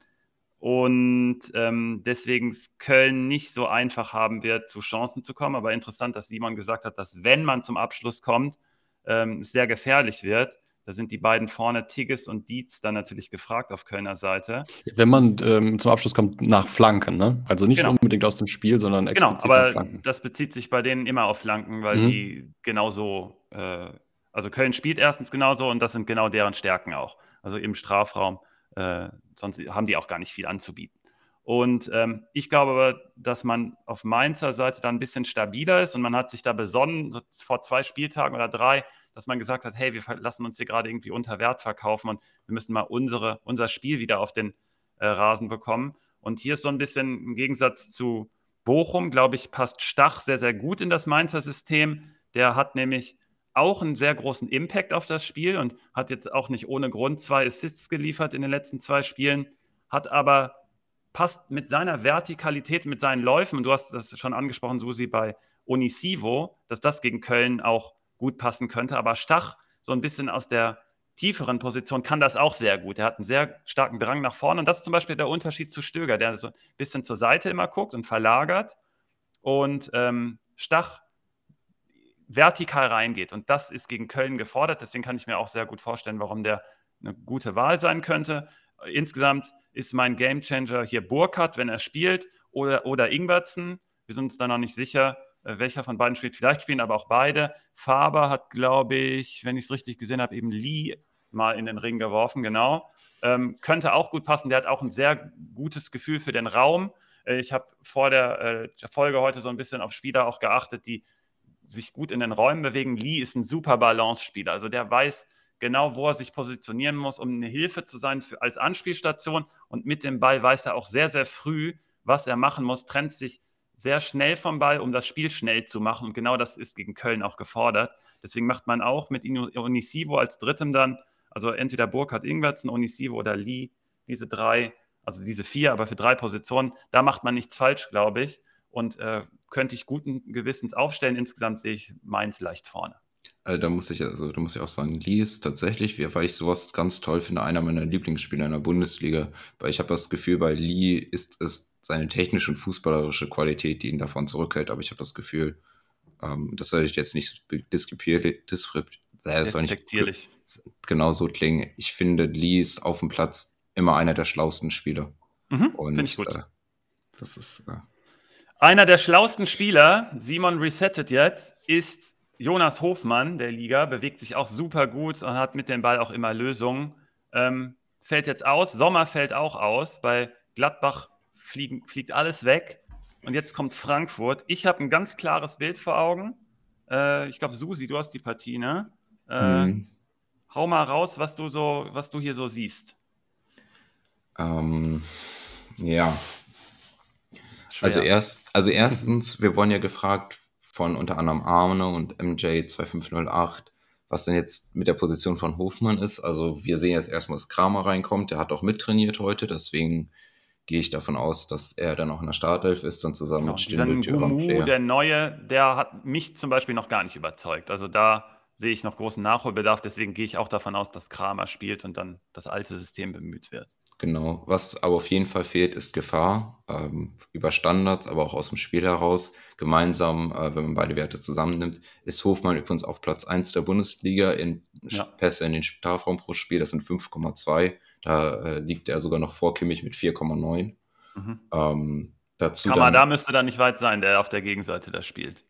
und ähm, deswegen Köln nicht so einfach haben wird, zu Chancen zu kommen. Aber interessant, dass Simon gesagt hat, dass wenn man zum Abschluss kommt, ähm, es sehr gefährlich wird. Da sind die beiden vorne, Tigges und Dietz, dann natürlich gefragt auf Kölner Seite. Wenn man ähm, zum Abschluss kommt, nach Flanken, ne? Also nicht genau. unbedingt aus dem Spiel, sondern genau, explizit genau, aber Flanken. Das bezieht sich bei denen immer auf Flanken, weil mhm. die genauso, äh, also Köln spielt erstens genauso und das sind genau deren Stärken auch. Also im Strafraum, äh, sonst haben die auch gar nicht viel anzubieten. Und ähm, ich glaube aber, dass man auf Mainzer Seite dann ein bisschen stabiler ist und man hat sich da besonnen, so vor zwei Spieltagen oder drei, dass man gesagt hat, hey, wir lassen uns hier gerade irgendwie unter Wert verkaufen und wir müssen mal unsere, unser Spiel wieder auf den äh, Rasen bekommen. Und hier ist so ein bisschen im Gegensatz zu Bochum, glaube ich, passt Stach sehr, sehr gut in das Mainzer System. Der hat nämlich auch einen sehr großen Impact auf das Spiel und hat jetzt auch nicht ohne Grund zwei Assists geliefert in den letzten zwei Spielen, hat aber passt mit seiner Vertikalität, mit seinen Läufen, und du hast das schon angesprochen, Susi, bei Onisivo, dass das gegen Köln auch gut passen könnte. Aber Stach, so ein bisschen aus der tieferen Position, kann das auch sehr gut. Er hat einen sehr starken Drang nach vorne. Und das ist zum Beispiel der Unterschied zu Stöger, der so ein bisschen zur Seite immer guckt und verlagert. Und ähm, Stach vertikal reingeht. Und das ist gegen Köln gefordert. Deswegen kann ich mir auch sehr gut vorstellen, warum der eine gute Wahl sein könnte. Insgesamt ist mein Gamechanger hier Burkhardt, wenn er spielt, oder, oder Ingwertsen. Wir sind uns da noch nicht sicher. Äh, welcher von beiden spielt. Vielleicht spielen aber auch beide. Faber hat, glaube ich, wenn ich es richtig gesehen habe, eben Lee mal in den Ring geworfen, genau. Ähm, könnte auch gut passen. Der hat auch ein sehr gutes Gefühl für den Raum. Äh, ich habe vor der äh, Folge heute so ein bisschen auf Spieler auch geachtet, die sich gut in den Räumen bewegen. Lee ist ein super Balance-Spieler. Also der weiß genau, wo er sich positionieren muss, um eine Hilfe zu sein für, als Anspielstation. Und mit dem Ball weiß er auch sehr, sehr früh, was er machen muss, trennt sich sehr schnell vom Ball, um das Spiel schnell zu machen. Und genau das ist gegen Köln auch gefordert. Deswegen macht man auch mit Onisivo als Drittem dann, also entweder Burkhard Ingwertsen, Onisivo oder Lee, diese drei, also diese vier, aber für drei Positionen, da macht man nichts falsch, glaube ich. Und äh, könnte ich guten Gewissens aufstellen. Insgesamt sehe ich Mainz leicht vorne. also da muss ich also da muss ich auch sagen, Lee ist tatsächlich, weil ich sowas ganz toll finde, einer meiner Lieblingsspieler in der Bundesliga. Weil ich habe das Gefühl, bei Lee ist es seine technische und fußballerische Qualität, die ihn davon zurückhält. Aber ich habe das Gefühl, ähm, das soll ich jetzt nicht diskriminierlich, äh, soll nicht genau so klingen. Ich finde, Lee ist auf dem Platz immer einer der schlauesten Spieler. Mhm, und ich gut. Äh, das ist. Äh, einer der schlauesten Spieler, Simon resettet jetzt, ist Jonas Hofmann der Liga, bewegt sich auch super gut und hat mit dem Ball auch immer Lösungen. Ähm, fällt jetzt aus, Sommer fällt auch aus. Bei Gladbach fliegen, fliegt alles weg. Und jetzt kommt Frankfurt. Ich habe ein ganz klares Bild vor Augen. Äh, ich glaube, Susi, du hast die Partie, ne? Äh, hm. Hau mal raus, was du so, was du hier so siehst. Ähm, ja. Also erst, also erstens, wir wurden ja gefragt von unter anderem Arne und MJ2508, was denn jetzt mit der Position von Hofmann ist. Also wir sehen jetzt erstmal, dass Kramer reinkommt. Der hat auch mittrainiert heute, deswegen gehe ich davon aus, dass er dann auch in der Startelf ist und zusammen genau, mit Stindl, der Neue, der hat mich zum Beispiel noch gar nicht überzeugt. Also da sehe ich noch großen Nachholbedarf. Deswegen gehe ich auch davon aus, dass Kramer spielt und dann das alte System bemüht wird. Genau. Was aber auf jeden Fall fehlt, ist Gefahr ähm, über Standards, aber auch aus dem Spiel heraus. Gemeinsam, äh, wenn man beide Werte zusammennimmt, ist Hofmann übrigens auf Platz 1 der Bundesliga in ja. Pässe in den Strafraum pro Spiel. Das sind 5,2. Da äh, liegt er sogar noch vor Kimmich mit 4,9. Mhm. Ähm, dazu Kamada müsste dann nicht weit sein, der auf der Gegenseite da spielt.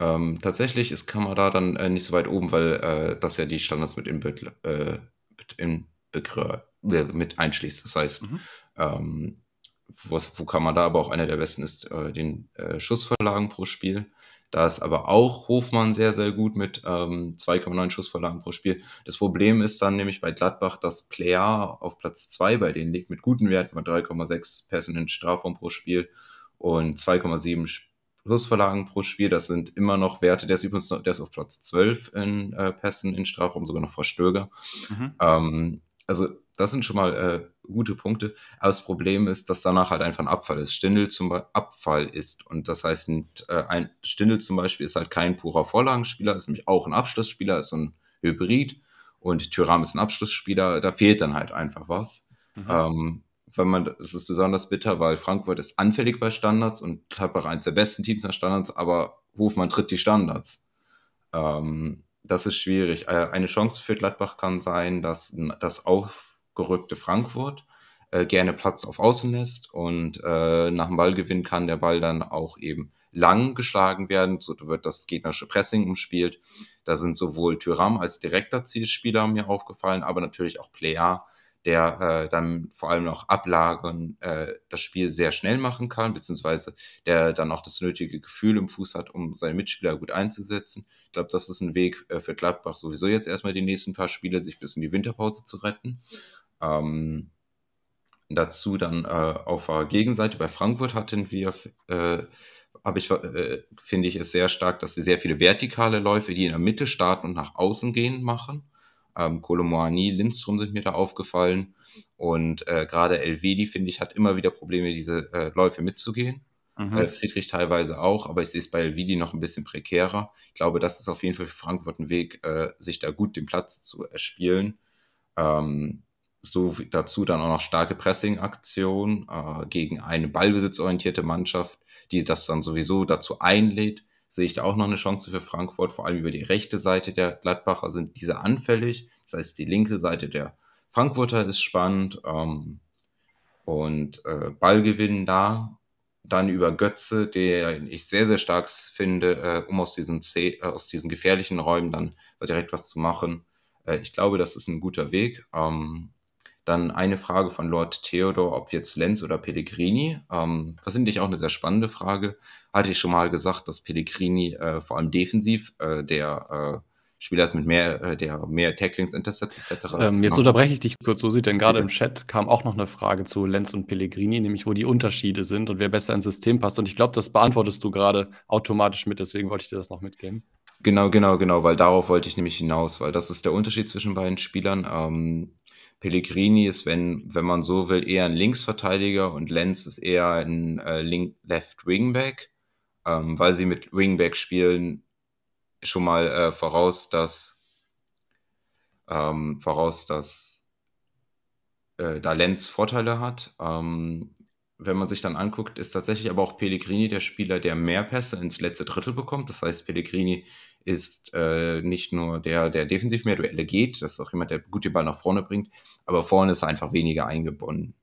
Ähm, tatsächlich ist Kamada dann äh, nicht so weit oben, weil äh, das ja die Standards mit, Inbe äh, mit, in äh, mit einschließt. Das heißt, mhm. ähm, was, wo Kamada aber auch einer der besten ist, äh, den Schussverlagen pro Spiel. Da ist aber auch Hofmann sehr, sehr gut mit ähm, 2,9 Schussverlagen pro Spiel. Das Problem ist dann nämlich bei Gladbach, dass Player auf Platz 2 bei denen liegt mit guten Werten von 3,6 Pässen in Strafraum pro Spiel und 2,7 Schussverlagen pro Spiel. Das sind immer noch Werte. Der ist übrigens noch, der ist auf Platz 12 in äh, Pässen in Strafraum, sogar noch vor Stöger. Mhm. Ähm, also das sind schon mal äh, gute Punkte. Aber das Problem ist, dass danach halt einfach ein Abfall ist. Stindel zum Beispiel Abfall ist. Und das heißt, äh, ein Stindel zum Beispiel ist halt kein purer Vorlagenspieler, ist nämlich auch ein Abschlussspieler, ist so ein Hybrid. Und Tyram ist ein Abschlussspieler, da fehlt dann halt einfach was. Mhm. Ähm, wenn man, es ist besonders bitter, weil Frankfurt ist anfällig bei Standards und hat auch eins der besten Teams nach Standards, aber Hofmann tritt die Standards. Ähm, das ist schwierig. Äh, eine Chance für Gladbach kann sein, dass das aufgerückte Frankfurt äh, gerne Platz auf Außen lässt und äh, nach dem Ballgewinn kann der Ball dann auch eben lang geschlagen werden. So wird das gegnerische Pressing umspielt. Da sind sowohl Tyram als direkter Zielspieler mir aufgefallen, aber natürlich auch Player, der äh, dann vor allem noch Ablagen äh, das Spiel sehr schnell machen kann, beziehungsweise der dann auch das nötige Gefühl im Fuß hat, um seine Mitspieler gut einzusetzen. Ich glaube, das ist ein Weg äh, für Gladbach sowieso jetzt erstmal die nächsten paar Spiele, sich bis in die Winterpause zu retten. Ähm, dazu dann äh, auf der Gegenseite bei Frankfurt hatten wir, äh, habe ich, äh, finde ich, es sehr stark, dass sie sehr viele vertikale Läufe, die in der Mitte starten und nach außen gehen, machen. Ähm, Kolomoani, Lindström sind mir da aufgefallen. Und äh, gerade Elvedi, finde ich, hat immer wieder Probleme, diese äh, Läufe mitzugehen. Mhm. Äh, Friedrich teilweise auch, aber ich sehe es bei Elvedi noch ein bisschen prekärer. Ich glaube, das ist auf jeden Fall für Frankfurt ein Weg, äh, sich da gut den Platz zu erspielen. Ähm, so dazu dann auch noch starke Pressing-Aktion äh, gegen eine ballbesitzorientierte Mannschaft, die das dann sowieso dazu einlädt, sehe ich da auch noch eine Chance für Frankfurt, vor allem über die rechte Seite der Gladbacher sind diese anfällig. Das heißt, die linke Seite der Frankfurter ist spannend ähm, und äh, Ballgewinn da. Dann über Götze, der ich sehr, sehr stark finde, äh, um aus diesen, äh, aus diesen gefährlichen Räumen dann direkt was zu machen. Äh, ich glaube, das ist ein guter Weg. Ähm, dann eine Frage von Lord Theodor, ob jetzt Lenz oder Pellegrini. Ähm, das finde ich auch eine sehr spannende Frage. Hatte ich schon mal gesagt, dass Pellegrini äh, vor allem defensiv äh, der äh, Spieler ist mit mehr, äh, der mehr Tacklings, Intercepts etc. Ähm, jetzt unterbreche ich dich kurz, Susi, denn gerade im Chat kam auch noch eine Frage zu Lenz und Pellegrini, nämlich wo die Unterschiede sind und wer besser ins System passt. Und ich glaube, das beantwortest du gerade automatisch mit, deswegen wollte ich dir das noch mitgeben. Genau, genau, genau, weil darauf wollte ich nämlich hinaus, weil das ist der Unterschied zwischen beiden Spielern. Ähm, Pellegrini ist, wenn, wenn man so will, eher ein Linksverteidiger und Lenz ist eher ein äh, Left Wingback, ähm, weil sie mit Wingback spielen, schon mal äh, voraus, dass ähm, voraus, dass äh, da Lenz Vorteile hat. Ähm, wenn man sich dann anguckt, ist tatsächlich aber auch Pellegrini der Spieler, der mehr Pässe ins letzte Drittel bekommt. Das heißt, Pellegrini ist äh, nicht nur der, der defensiv mehr Duelle geht, das ist auch jemand, der gut den Ball nach vorne bringt, aber vorne ist er einfach weniger eingebunden.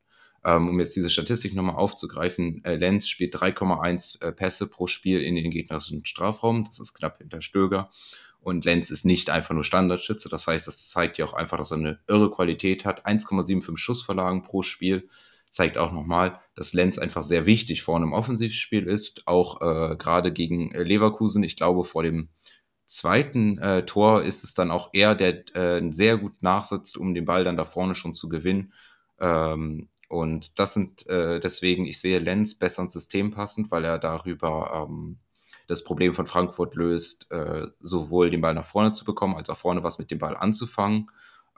Ähm, um jetzt diese Statistik nochmal aufzugreifen, äh, Lenz spielt 3,1 äh, Pässe pro Spiel in den gegnerischen Strafraum, das ist knapp hinter Stöger. Und Lenz ist nicht einfach nur Standardschütze, das heißt, das zeigt ja auch einfach, dass er eine irre Qualität hat. 1,75 Schussverlagen pro Spiel zeigt auch nochmal, dass Lenz einfach sehr wichtig vorne im Offensivspiel ist, auch äh, gerade gegen äh, Leverkusen. Ich glaube, vor dem zweiten äh, Tor ist es dann auch er, der äh, sehr gut nachsetzt, um den Ball dann da vorne schon zu gewinnen. Ähm, und das sind äh, deswegen, ich sehe Lenz besser ins System passend, weil er darüber ähm, das Problem von Frankfurt löst, äh, sowohl den Ball nach vorne zu bekommen, als auch vorne was mit dem Ball anzufangen.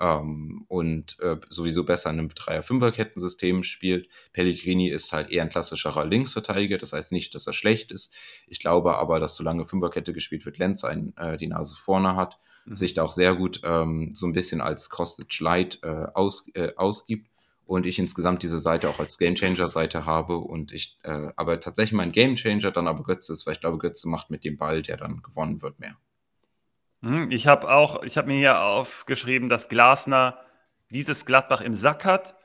Ähm, und äh, sowieso besser in einem Dreier-Fünfer-Kettensystem spielt. Pellegrini ist halt eher ein klassischerer Linksverteidiger, das heißt nicht, dass er schlecht ist. Ich glaube aber, dass solange Fünferkette gespielt wird, Lenz ein, äh, die Nase vorne hat, mhm. sich da auch sehr gut ähm, so ein bisschen als Kostic Light äh, aus, äh, ausgibt und ich insgesamt diese Seite auch als Gamechanger-Seite habe und ich äh, aber tatsächlich mein Gamechanger dann aber Götze ist, weil ich glaube, Götze macht mit dem Ball, der dann gewonnen wird, mehr. Hm, ich habe auch, ich habe mir hier aufgeschrieben, dass Glasner dieses Gladbach im Sack hat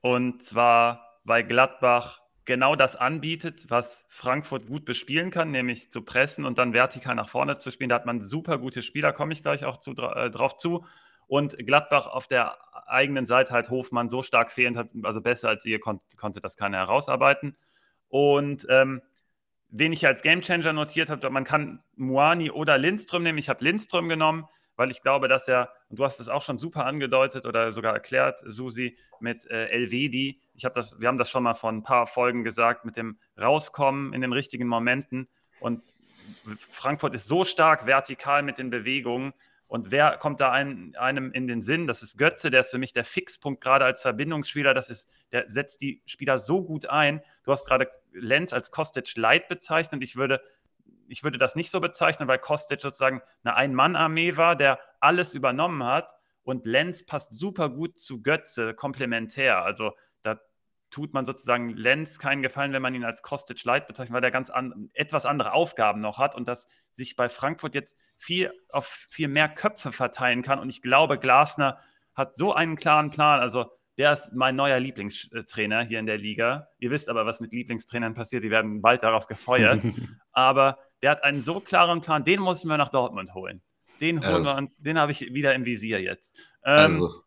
und zwar weil Gladbach genau das anbietet, was Frankfurt gut bespielen kann, nämlich zu pressen und dann vertikal nach vorne zu spielen. Da hat man super gute Spieler, komme ich gleich auch zu, äh, drauf zu und Gladbach auf der eigenen Seite halt Hofmann so stark fehlend hat, also besser als ihr kon konnte das keiner herausarbeiten. Und ähm, wen ich als Gamechanger notiert habe, man kann Moani oder Lindström nehmen. Ich habe Lindström genommen, weil ich glaube, dass er, und du hast das auch schon super angedeutet oder sogar erklärt, Susi, mit äh, Elvedi. Ich habe das, wir haben das schon mal vor ein paar Folgen gesagt, mit dem Rauskommen in den richtigen Momenten. Und Frankfurt ist so stark vertikal mit den Bewegungen, und wer kommt da ein, einem in den Sinn? Das ist Götze, der ist für mich der Fixpunkt gerade als Verbindungsspieler. Das ist, der setzt die Spieler so gut ein. Du hast gerade Lenz als Kostic Light bezeichnet. Ich würde, ich würde das nicht so bezeichnen, weil Kostic sozusagen eine Ein-Mann-Armee war, der alles übernommen hat. Und Lenz passt super gut zu Götze, komplementär. Also tut man sozusagen Lenz keinen Gefallen, wenn man ihn als Kostic Light bezeichnet, weil er ganz an, etwas andere Aufgaben noch hat und das sich bei Frankfurt jetzt viel auf viel mehr Köpfe verteilen kann. Und ich glaube, Glasner hat so einen klaren Plan. Also der ist mein neuer Lieblingstrainer hier in der Liga. Ihr wisst aber, was mit Lieblingstrainern passiert. Die werden bald darauf gefeuert. aber der hat einen so klaren Plan, den müssen wir nach Dortmund holen. Den holen also, wir uns, den habe ich wieder im Visier jetzt. Ähm, also.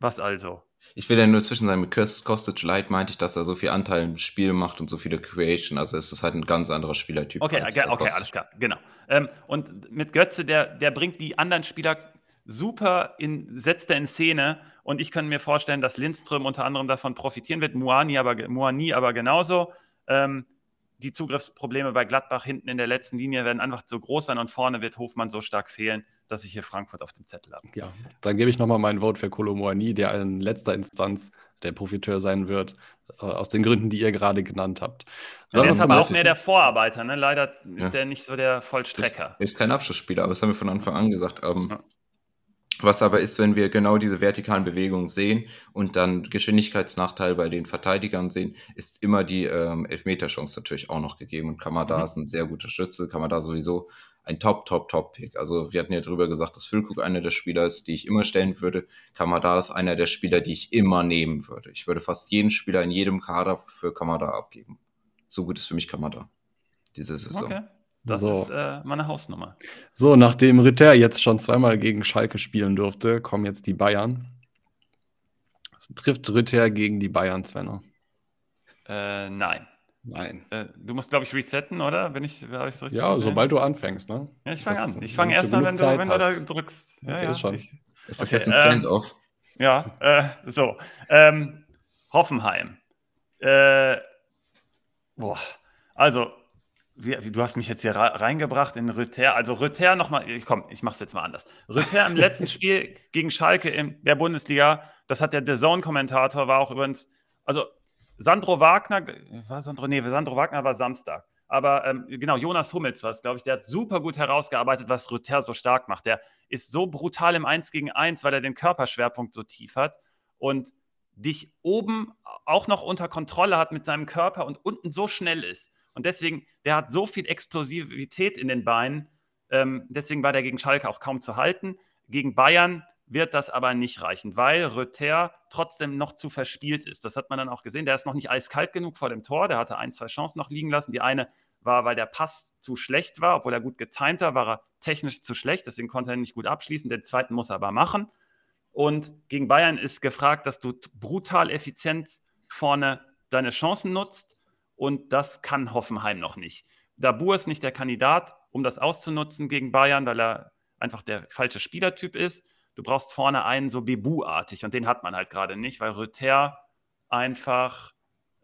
Was also? Ich will ja nur zwischen sein, mit Kostic Light meinte ich, dass er so viel Anteil im Spiel macht und so viele Creation. Also es ist halt ein ganz anderer Spielertyp. Okay, okay, okay alles klar, genau. Ähm, und mit Götze, der, der bringt die anderen Spieler super in, setzt er in Szene und ich kann mir vorstellen, dass Lindström unter anderem davon profitieren wird, Muani aber, Muani aber genauso. Ähm, die Zugriffsprobleme bei Gladbach hinten in der letzten Linie werden einfach so groß sein und vorne wird Hofmann so stark fehlen, dass ich hier Frankfurt auf dem Zettel habe. Ja, dann gebe ich nochmal mein Vote für Kolomoani, der in letzter Instanz der Profiteur sein wird, äh, aus den Gründen, die ihr gerade genannt habt. So, er ist aber auch mehr der Vorarbeiter, ne? Leider ist ja. der nicht so der Vollstrecker. Ist, ist kein Abschlussspieler, aber das haben wir von Anfang an gesagt. Ähm, ja. Was aber ist, wenn wir genau diese vertikalen Bewegungen sehen und dann Geschwindigkeitsnachteil bei den Verteidigern sehen, ist immer die ähm, Elfmeterchance natürlich auch noch gegeben. Und Kamada mhm. ist ein sehr guter Schütze, Kamada sowieso ein Top, Top, Top-Pick. Also wir hatten ja darüber gesagt, dass Füllkrug einer der Spieler ist, die ich immer stellen würde. Kamada ist einer der Spieler, die ich immer nehmen würde. Ich würde fast jeden Spieler in jedem Kader für Kamada abgeben. So gut ist für mich Kamada diese Saison. Okay. Das so. ist äh, meine Hausnummer. So, nachdem Ritter jetzt schon zweimal gegen Schalke spielen durfte, kommen jetzt die Bayern. Das trifft Ritter gegen die Bayern, Svenner? Äh, nein. Nein. Äh, du musst, glaube ich, resetten, oder? Bin ich, ja, gesehen? sobald du anfängst, ne? Ja, ich fange an. Ich fange erst an, wenn, du, wenn du, da drückst. Ja, okay, ja. Ist, schon. Ich, ist das okay, jetzt ein Stand-off? Ähm, ja, äh, so. Ähm, Hoffenheim. Äh, boah. Also, du hast mich jetzt hier reingebracht in Rüther. Also Rüther nochmal, ich komm, ich mach's jetzt mal anders. Rüther im letzten Spiel gegen Schalke in der Bundesliga, das hat der The Zone-Kommentator, war auch übrigens, also Sandro Wagner, war Sandro, nee, Sandro Wagner war Samstag. Aber ähm, genau, Jonas Hummels war es, glaube ich, der hat super gut herausgearbeitet, was Rüther so stark macht. Der ist so brutal im 1 gegen 1, weil er den Körperschwerpunkt so tief hat und dich oben auch noch unter Kontrolle hat mit seinem Körper und unten so schnell ist. Und deswegen, der hat so viel Explosivität in den Beinen. Ähm, deswegen war der gegen Schalke auch kaum zu halten. Gegen Bayern wird das aber nicht reichen, weil Röther trotzdem noch zu verspielt ist. Das hat man dann auch gesehen. Der ist noch nicht eiskalt genug vor dem Tor. Der hatte ein, zwei Chancen noch liegen lassen. Die eine war, weil der Pass zu schlecht war, obwohl er gut getimt war, war er technisch zu schlecht. Deswegen konnte er nicht gut abschließen. Den zweiten muss er aber machen. Und gegen Bayern ist gefragt, dass du brutal effizient vorne deine Chancen nutzt. Und das kann Hoffenheim noch nicht. Dabur ist nicht der Kandidat, um das auszunutzen gegen Bayern, weil er einfach der falsche Spielertyp ist du brauchst vorne einen so Bebu-artig und den hat man halt gerade nicht, weil Röther einfach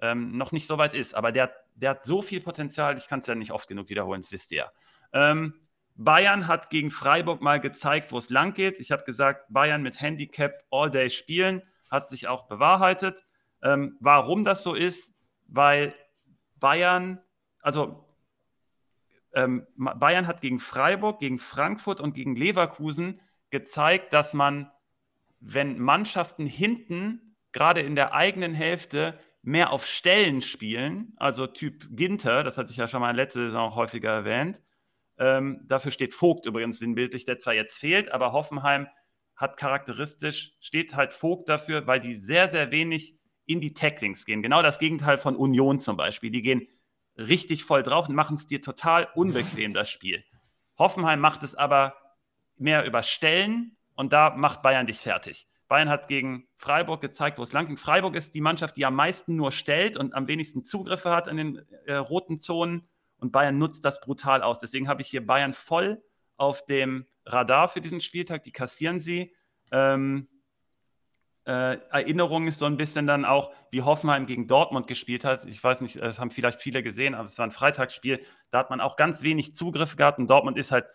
ähm, noch nicht so weit ist. Aber der, der hat so viel Potenzial, ich kann es ja nicht oft genug wiederholen, das wisst ihr. Ähm, Bayern hat gegen Freiburg mal gezeigt, wo es lang geht. Ich habe gesagt, Bayern mit Handicap all day spielen, hat sich auch bewahrheitet. Ähm, warum das so ist, weil Bayern, also ähm, Bayern hat gegen Freiburg, gegen Frankfurt und gegen Leverkusen gezeigt, dass man, wenn Mannschaften hinten, gerade in der eigenen Hälfte, mehr auf Stellen spielen, also Typ Ginter, das hatte ich ja schon mal letzte Saison auch häufiger erwähnt. Ähm, dafür steht Vogt übrigens sinnbildlich, der zwar jetzt fehlt, aber Hoffenheim hat charakteristisch, steht halt Vogt dafür, weil die sehr, sehr wenig in die Tacklings gehen. Genau das Gegenteil von Union zum Beispiel. Die gehen richtig voll drauf und machen es dir total unbequem, das Spiel. Hoffenheim macht es aber mehr überstellen und da macht Bayern dich fertig. Bayern hat gegen Freiburg gezeigt, wo es lang ging. Freiburg ist die Mannschaft, die am meisten nur stellt und am wenigsten Zugriffe hat in den äh, roten Zonen und Bayern nutzt das brutal aus. Deswegen habe ich hier Bayern voll auf dem Radar für diesen Spieltag. Die kassieren sie. Ähm, äh, Erinnerung ist so ein bisschen dann auch, wie Hoffenheim gegen Dortmund gespielt hat. Ich weiß nicht, das haben vielleicht viele gesehen, aber es war ein Freitagsspiel. Da hat man auch ganz wenig Zugriff gehabt und Dortmund ist halt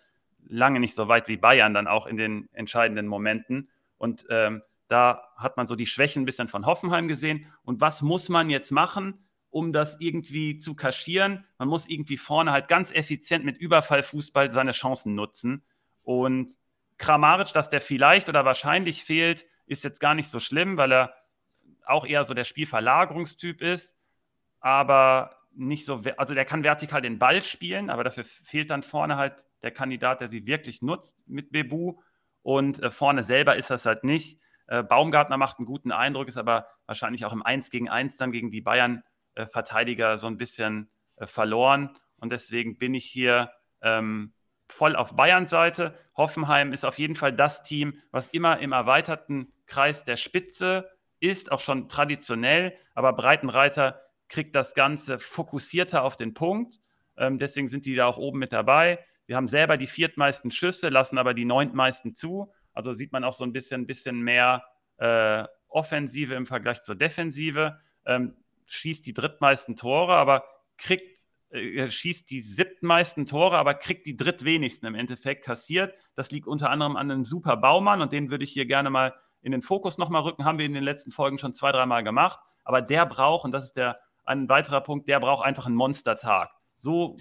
lange nicht so weit wie Bayern dann auch in den entscheidenden Momenten. Und ähm, da hat man so die Schwächen ein bisschen von Hoffenheim gesehen. Und was muss man jetzt machen, um das irgendwie zu kaschieren? Man muss irgendwie vorne halt ganz effizient mit Überfallfußball seine Chancen nutzen. Und Kramaric, dass der vielleicht oder wahrscheinlich fehlt, ist jetzt gar nicht so schlimm, weil er auch eher so der Spielverlagerungstyp ist. Aber nicht so, also der kann vertikal den Ball spielen, aber dafür fehlt dann vorne halt der Kandidat, der sie wirklich nutzt mit Bebu. Und äh, vorne selber ist das halt nicht. Äh, Baumgartner macht einen guten Eindruck, ist aber wahrscheinlich auch im 1 gegen 1 dann gegen die Bayern-Verteidiger äh, so ein bisschen äh, verloren. Und deswegen bin ich hier ähm, voll auf Bayern-Seite. Hoffenheim ist auf jeden Fall das Team, was immer im erweiterten Kreis der Spitze ist, auch schon traditionell. Aber Breitenreiter kriegt das Ganze fokussierter auf den Punkt. Ähm, deswegen sind die da auch oben mit dabei. Wir haben selber die viertmeisten Schüsse, lassen aber die neuntmeisten zu. Also sieht man auch so ein bisschen, bisschen mehr äh, Offensive im Vergleich zur Defensive. Ähm, schießt die drittmeisten Tore, aber kriegt, äh, schießt die siebtmeisten Tore, aber kriegt die drittwenigsten im Endeffekt kassiert. Das liegt unter anderem an einem super Baumann und den würde ich hier gerne mal in den Fokus nochmal rücken. Haben wir in den letzten Folgen schon zwei, dreimal gemacht. Aber der braucht, und das ist der ein weiterer Punkt, der braucht einfach einen Monstertag. So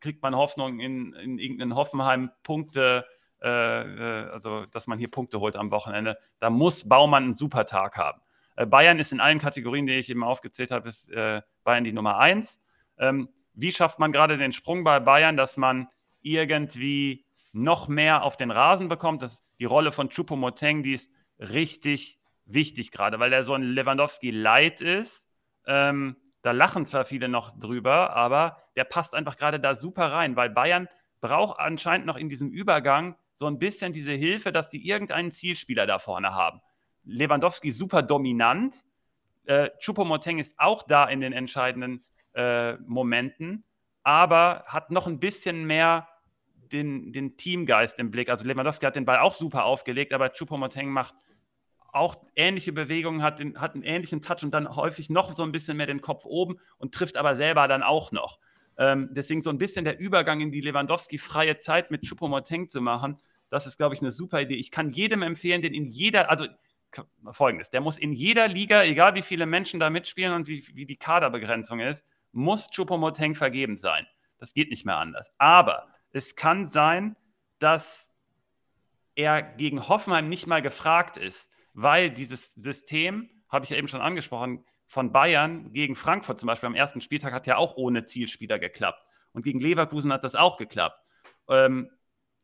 kriegt man Hoffnung in, in irgendeinen Hoffenheim Punkte, äh, äh, also dass man hier Punkte holt am Wochenende. Da muss Baumann einen super Tag haben. Äh, Bayern ist in allen Kategorien, die ich eben aufgezählt habe, ist äh, Bayern die Nummer eins. Ähm, wie schafft man gerade den Sprung bei Bayern, dass man irgendwie noch mehr auf den Rasen bekommt? Das, die Rolle von Choupo-Moteng, die ist richtig wichtig gerade, weil er so ein Lewandowski-Light ist. Ähm, da lachen zwar viele noch drüber, aber der passt einfach gerade da super rein, weil Bayern braucht anscheinend noch in diesem Übergang so ein bisschen diese Hilfe, dass sie irgendeinen Zielspieler da vorne haben. Lewandowski super dominant. Äh, Choupo-Moteng ist auch da in den entscheidenden äh, Momenten, aber hat noch ein bisschen mehr den, den Teamgeist im Blick. Also Lewandowski hat den Ball auch super aufgelegt, aber Choupo-Moteng macht auch ähnliche Bewegungen hat, den, hat einen ähnlichen Touch und dann häufig noch so ein bisschen mehr den Kopf oben und trifft aber selber dann auch noch. Ähm, deswegen so ein bisschen der Übergang in die Lewandowski-freie Zeit mit Choupo-Moteng zu machen, das ist, glaube ich, eine super Idee. Ich kann jedem empfehlen, den in jeder, also folgendes, der muss in jeder Liga, egal wie viele Menschen da mitspielen und wie, wie die Kaderbegrenzung ist, muss Choupo-Moteng vergeben sein. Das geht nicht mehr anders. Aber es kann sein, dass er gegen Hoffenheim nicht mal gefragt ist, weil dieses System, habe ich ja eben schon angesprochen, von Bayern gegen Frankfurt zum Beispiel am ersten Spieltag hat ja auch ohne Zielspieler geklappt. Und gegen Leverkusen hat das auch geklappt. Ähm,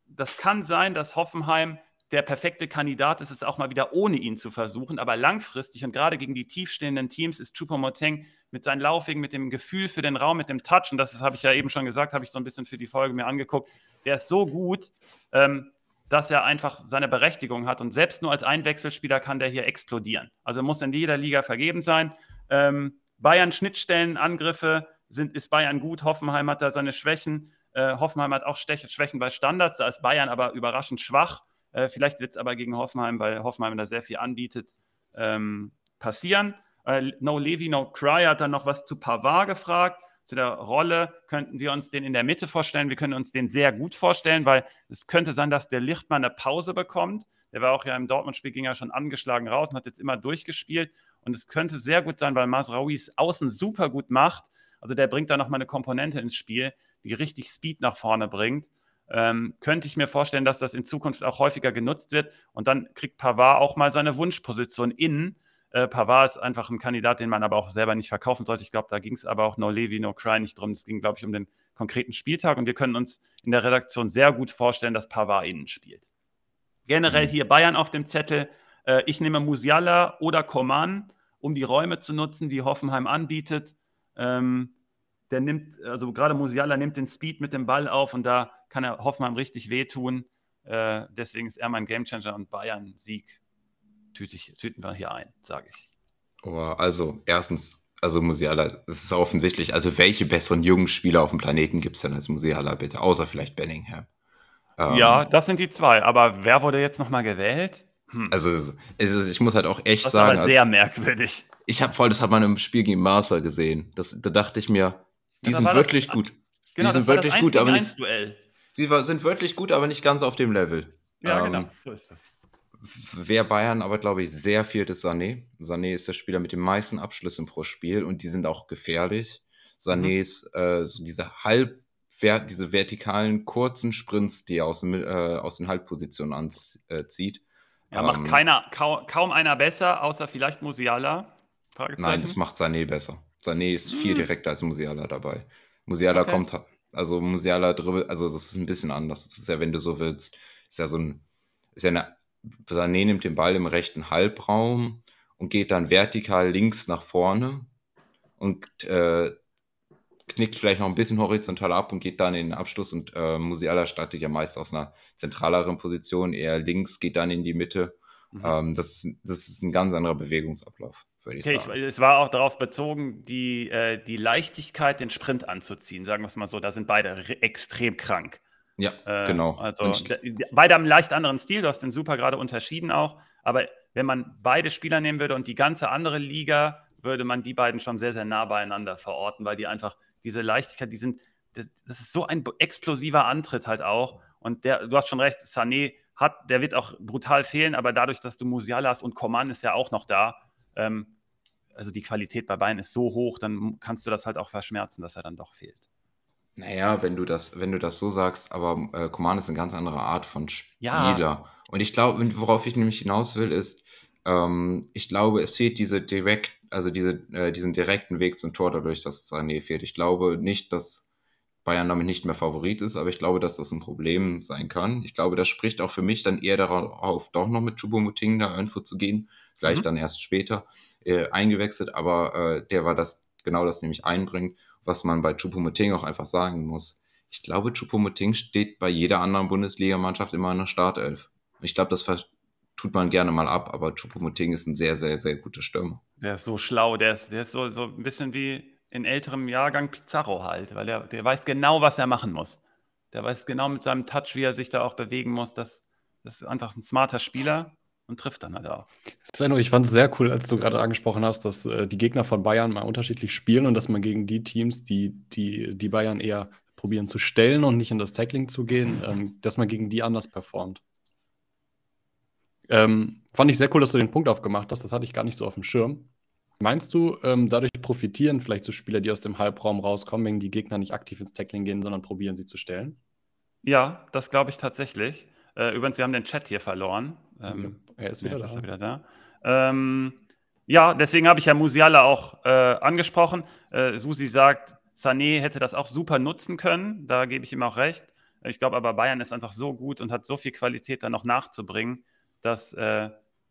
das kann sein, dass Hoffenheim der perfekte Kandidat ist, es auch mal wieder ohne ihn zu versuchen. Aber langfristig und gerade gegen die tiefstehenden Teams ist Choupo-Moteng mit seinen Laufwegen, mit dem Gefühl für den Raum, mit dem Touch, und das habe ich ja eben schon gesagt, habe ich so ein bisschen für die Folge mir angeguckt, der ist so gut, ähm, dass er einfach seine Berechtigung hat. Und selbst nur als Einwechselspieler kann der hier explodieren. Also muss in jeder Liga vergeben sein. Ähm, Bayern Schnittstellenangriffe sind, ist Bayern gut. Hoffenheim hat da seine Schwächen. Äh, Hoffenheim hat auch Schwächen bei Standards. Da ist Bayern aber überraschend schwach. Äh, vielleicht wird es aber gegen Hoffenheim, weil Hoffenheim da sehr viel anbietet, ähm, passieren. Äh, no Levi, no Cry hat dann noch was zu Pavard gefragt. Zu der Rolle könnten wir uns den in der Mitte vorstellen. Wir können uns den sehr gut vorstellen, weil es könnte sein, dass der Lichtmann eine Pause bekommt. Der war auch ja im Dortmund-Spiel, ging ja schon angeschlagen raus und hat jetzt immer durchgespielt. Und es könnte sehr gut sein, weil Masraoui es außen super gut macht. Also der bringt da nochmal eine Komponente ins Spiel, die richtig Speed nach vorne bringt. Ähm, könnte ich mir vorstellen, dass das in Zukunft auch häufiger genutzt wird. Und dann kriegt Pavard auch mal seine Wunschposition innen. Äh, Pavard ist einfach ein Kandidat, den man aber auch selber nicht verkaufen sollte. Ich glaube, da ging es aber auch No Levi, No Cry nicht drum. Es ging, glaube ich, um den konkreten Spieltag. Und wir können uns in der Redaktion sehr gut vorstellen, dass Pavard innen spielt. Generell mhm. hier Bayern auf dem Zettel. Äh, ich nehme Musiala oder Coman, um die Räume zu nutzen, die Hoffenheim anbietet. Ähm, der nimmt, also gerade Musiala nimmt den Speed mit dem Ball auf und da kann er Hoffenheim richtig wehtun. Äh, deswegen ist er mein Gamechanger und Bayern-Sieg tüten wir hier ein, sage ich. Oh, also, erstens, also Musiala, es ist offensichtlich, also welche besseren jungen Spieler auf dem Planeten gibt es denn als Musiala, bitte? Außer vielleicht Bellingham. Ähm, ja, das sind die zwei. Aber wer wurde jetzt nochmal gewählt? Hm. Also, also, ich muss halt auch echt das sagen. Das ist aber sehr also, merkwürdig. Ich habe voll, das hat man im Spiel gegen Marsa gesehen. Das, da dachte ich mir, die ja, sind wirklich das, gut. Genau, die sind wirklich gut, aber nicht. Duell. Die sind wirklich gut, aber nicht ganz auf dem Level. Ja, ähm, genau, so ist das. Wer Bayern aber, glaube ich, sehr viel ist Sané. Sané ist der Spieler mit den meisten Abschlüssen pro Spiel und die sind auch gefährlich. Sané mhm. ist äh, so diese halb diese vertikalen kurzen Sprints, die er aus, äh, aus den Halbpositionen anzieht. Äh, ja, macht ähm, keiner, kaum, kaum einer besser, außer vielleicht Musiala? Nein, das macht Sané besser. Sané ist viel hm. direkter als Musiala dabei. Musiala okay. kommt, also Musiala dribbel, also das ist ein bisschen anders. Das ist ja, wenn du so willst, ist ja so ein, ist ja eine, Sané nimmt den Ball im rechten Halbraum und geht dann vertikal links nach vorne und äh, knickt vielleicht noch ein bisschen horizontal ab und geht dann in den Abschluss und äh, Musiala startet ja meist aus einer zentraleren Position, eher links, geht dann in die Mitte. Mhm. Ähm, das, das ist ein ganz anderer Bewegungsablauf ich okay. Ich, es war auch darauf bezogen, die, äh, die Leichtigkeit, den Sprint anzuziehen, sagen wir es mal so. Da sind beide extrem krank. Ja, äh, genau. Also beide haben einen leicht anderen Stil, du hast den super gerade unterschieden auch. Aber wenn man beide Spieler nehmen würde und die ganze andere Liga, würde man die beiden schon sehr, sehr nah beieinander verorten, weil die einfach diese Leichtigkeit, die sind, das, das ist so ein explosiver Antritt halt auch. Und der, du hast schon recht, Sané hat, der wird auch brutal fehlen, aber dadurch, dass du Musiala hast und Coman ist ja auch noch da, ähm, also die Qualität bei Bayern ist so hoch, dann kannst du das halt auch verschmerzen, dass er dann doch fehlt. Naja, wenn du das, wenn du das so sagst, aber äh, Command ist eine ganz andere Art von Spieler. Ja. Und ich glaube, worauf ich nämlich hinaus will, ist, ähm, ich glaube, es fehlt diese direkt, also diese, äh, diesen direkten Weg zum Tor dadurch, dass Sané fehlt. Ich glaube nicht, dass Bayern damit nicht mehr Favorit ist, aber ich glaube, dass das ein Problem sein kann. Ich glaube, das spricht auch für mich dann eher darauf, doch noch mit Choupo-Moting da irgendwo zu gehen, vielleicht mhm. dann erst später äh, eingewechselt, aber äh, der war das, genau das nämlich einbringt, was man bei Choupo-Moting auch einfach sagen muss. Ich glaube, Choupo-Moting steht bei jeder anderen Bundesligamannschaft immer in der Startelf. Ich glaube, das tut man gerne mal ab, aber Choupo-Moting ist ein sehr, sehr, sehr guter Stürmer. Der ist so schlau, der ist, der ist so, so ein bisschen wie in älterem Jahrgang Pizarro halt, weil der, der weiß genau, was er machen muss. Der weiß genau mit seinem Touch, wie er sich da auch bewegen muss. Das, das ist einfach ein smarter Spieler und trifft dann halt auch. Svenno, ich fand es sehr cool, als du gerade angesprochen hast, dass äh, die Gegner von Bayern mal unterschiedlich spielen und dass man gegen die Teams, die, die, die Bayern eher probieren zu stellen und nicht in das Tackling zu gehen, ähm, dass man gegen die anders performt. Ähm, fand ich sehr cool, dass du den Punkt aufgemacht hast. Das hatte ich gar nicht so auf dem Schirm. Meinst du, ähm, dadurch profitieren vielleicht so Spieler, die aus dem Halbraum rauskommen, wenn die Gegner nicht aktiv ins Tackling gehen, sondern probieren sie zu stellen? Ja, das glaube ich tatsächlich. Äh, übrigens, wir haben den Chat hier verloren. Ähm, er ist wieder, da. Ist er wieder da. Ähm, ja, deswegen habe ich ja Musiala auch äh, angesprochen. Äh, Susi sagt, Sané hätte das auch super nutzen können. Da gebe ich ihm auch recht. Ich glaube aber, Bayern ist einfach so gut und hat so viel Qualität da noch nachzubringen, dass äh,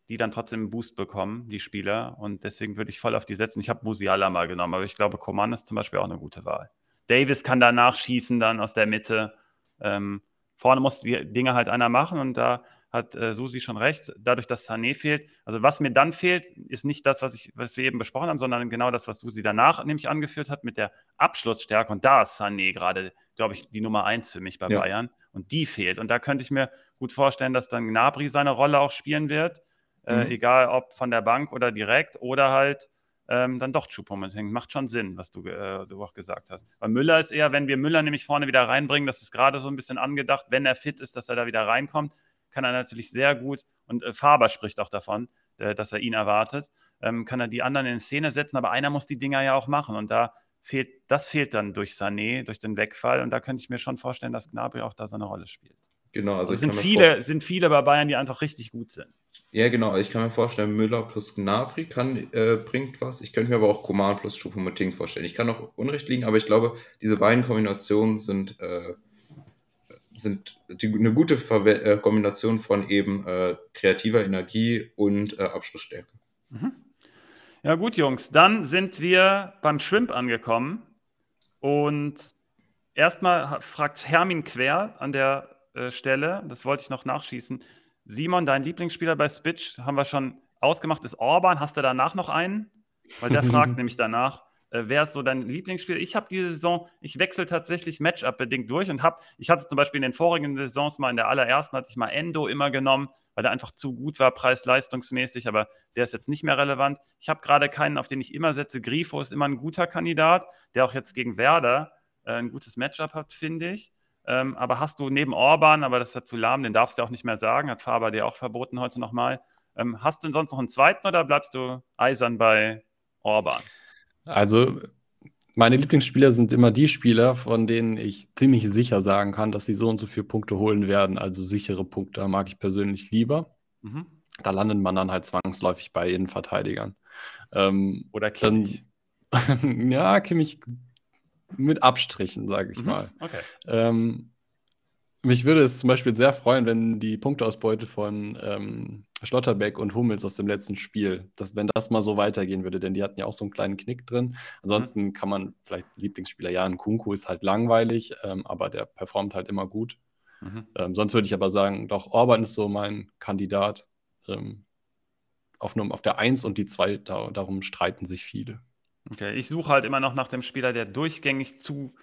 die dann trotzdem einen Boost bekommen, die Spieler. Und deswegen würde ich voll auf die setzen. Ich habe Musiala mal genommen, aber ich glaube, Coman ist zum Beispiel auch eine gute Wahl. Davis kann danach schießen, dann aus der Mitte. Ähm, vorne muss die Dinge halt einer machen und da hat äh, Susi schon recht. Dadurch, dass Sané fehlt, also was mir dann fehlt, ist nicht das, was, ich, was wir eben besprochen haben, sondern genau das, was Susi danach nämlich angeführt hat mit der Abschlussstärke. Und da ist Sané gerade, glaube ich, die Nummer eins für mich bei ja. Bayern. Und die fehlt. Und da könnte ich mir gut vorstellen, dass dann Gnabry seine Rolle auch spielen wird. Äh, mhm. egal ob von der Bank oder direkt oder halt ähm, dann doch Choupo-Moting. Macht schon Sinn, was du, äh, du auch gesagt hast. Weil Müller ist eher, wenn wir Müller nämlich vorne wieder reinbringen, das ist gerade so ein bisschen angedacht, wenn er fit ist, dass er da wieder reinkommt, kann er natürlich sehr gut, und äh, Faber spricht auch davon, äh, dass er ihn erwartet, ähm, kann er die anderen in Szene setzen, aber einer muss die Dinger ja auch machen und da fehlt, das fehlt dann durch Sané, durch den Wegfall und da könnte ich mir schon vorstellen, dass Gnabry auch da seine Rolle spielt. Genau, also es sind viele, sind viele bei Bayern, die einfach richtig gut sind. Ja, genau. Ich kann mir vorstellen, Müller plus Gnabry kann, äh, bringt was. Ich könnte mir aber auch Coman plus Choupo-Moting vorstellen. Ich kann auch Unrecht liegen, aber ich glaube, diese beiden Kombinationen sind, äh, sind die, eine gute Verwe äh, Kombination von eben äh, kreativer Energie und äh, Abschlussstärke. Mhm. Ja gut, Jungs. Dann sind wir beim Shrimp angekommen. Und erstmal fragt Hermin Quer an der äh, Stelle, das wollte ich noch nachschießen, Simon, dein Lieblingsspieler bei Spitch, haben wir schon ausgemacht, ist Orban. Hast du danach noch einen? Weil der fragt nämlich danach, äh, wer ist so dein Lieblingsspieler? Ich habe diese Saison, ich wechsle tatsächlich Matchup-bedingt durch und habe, ich hatte zum Beispiel in den vorigen Saisons mal, in der allerersten hatte ich mal Endo immer genommen, weil der einfach zu gut war, preis-leistungsmäßig, aber der ist jetzt nicht mehr relevant. Ich habe gerade keinen, auf den ich immer setze. Grifo ist immer ein guter Kandidat, der auch jetzt gegen Werder äh, ein gutes Matchup hat, finde ich. Ähm, aber hast du neben Orban, aber das ist ja zu lahm, den darfst du auch nicht mehr sagen, hat Faber dir auch verboten heute nochmal. Ähm, hast du denn sonst noch einen zweiten oder bleibst du eisern bei Orban? Also, meine Lieblingsspieler sind immer die Spieler, von denen ich ziemlich sicher sagen kann, dass sie so und so viele Punkte holen werden. Also sichere Punkte mag ich persönlich lieber. Mhm. Da landet man dann halt zwangsläufig bei Innenverteidigern. Ähm, Oder Kimmich. Dann, ja, Kimmich mit Abstrichen, sage ich mhm. mal. Okay. Ähm, mich würde es zum Beispiel sehr freuen, wenn die Punkteausbeute von ähm, Schlotterbeck und Hummels aus dem letzten Spiel, dass, wenn das mal so weitergehen würde, denn die hatten ja auch so einen kleinen Knick drin. Ansonsten mhm. kann man vielleicht Lieblingsspieler, ja, ein Kunku ist halt langweilig, ähm, aber der performt halt immer gut. Mhm. Ähm, sonst würde ich aber sagen, doch, Orban ist so mein Kandidat. Ähm, auf, nur, auf der 1 und die 2, da, darum streiten sich viele. Okay, ich suche halt immer noch nach dem Spieler, der durchgängig zu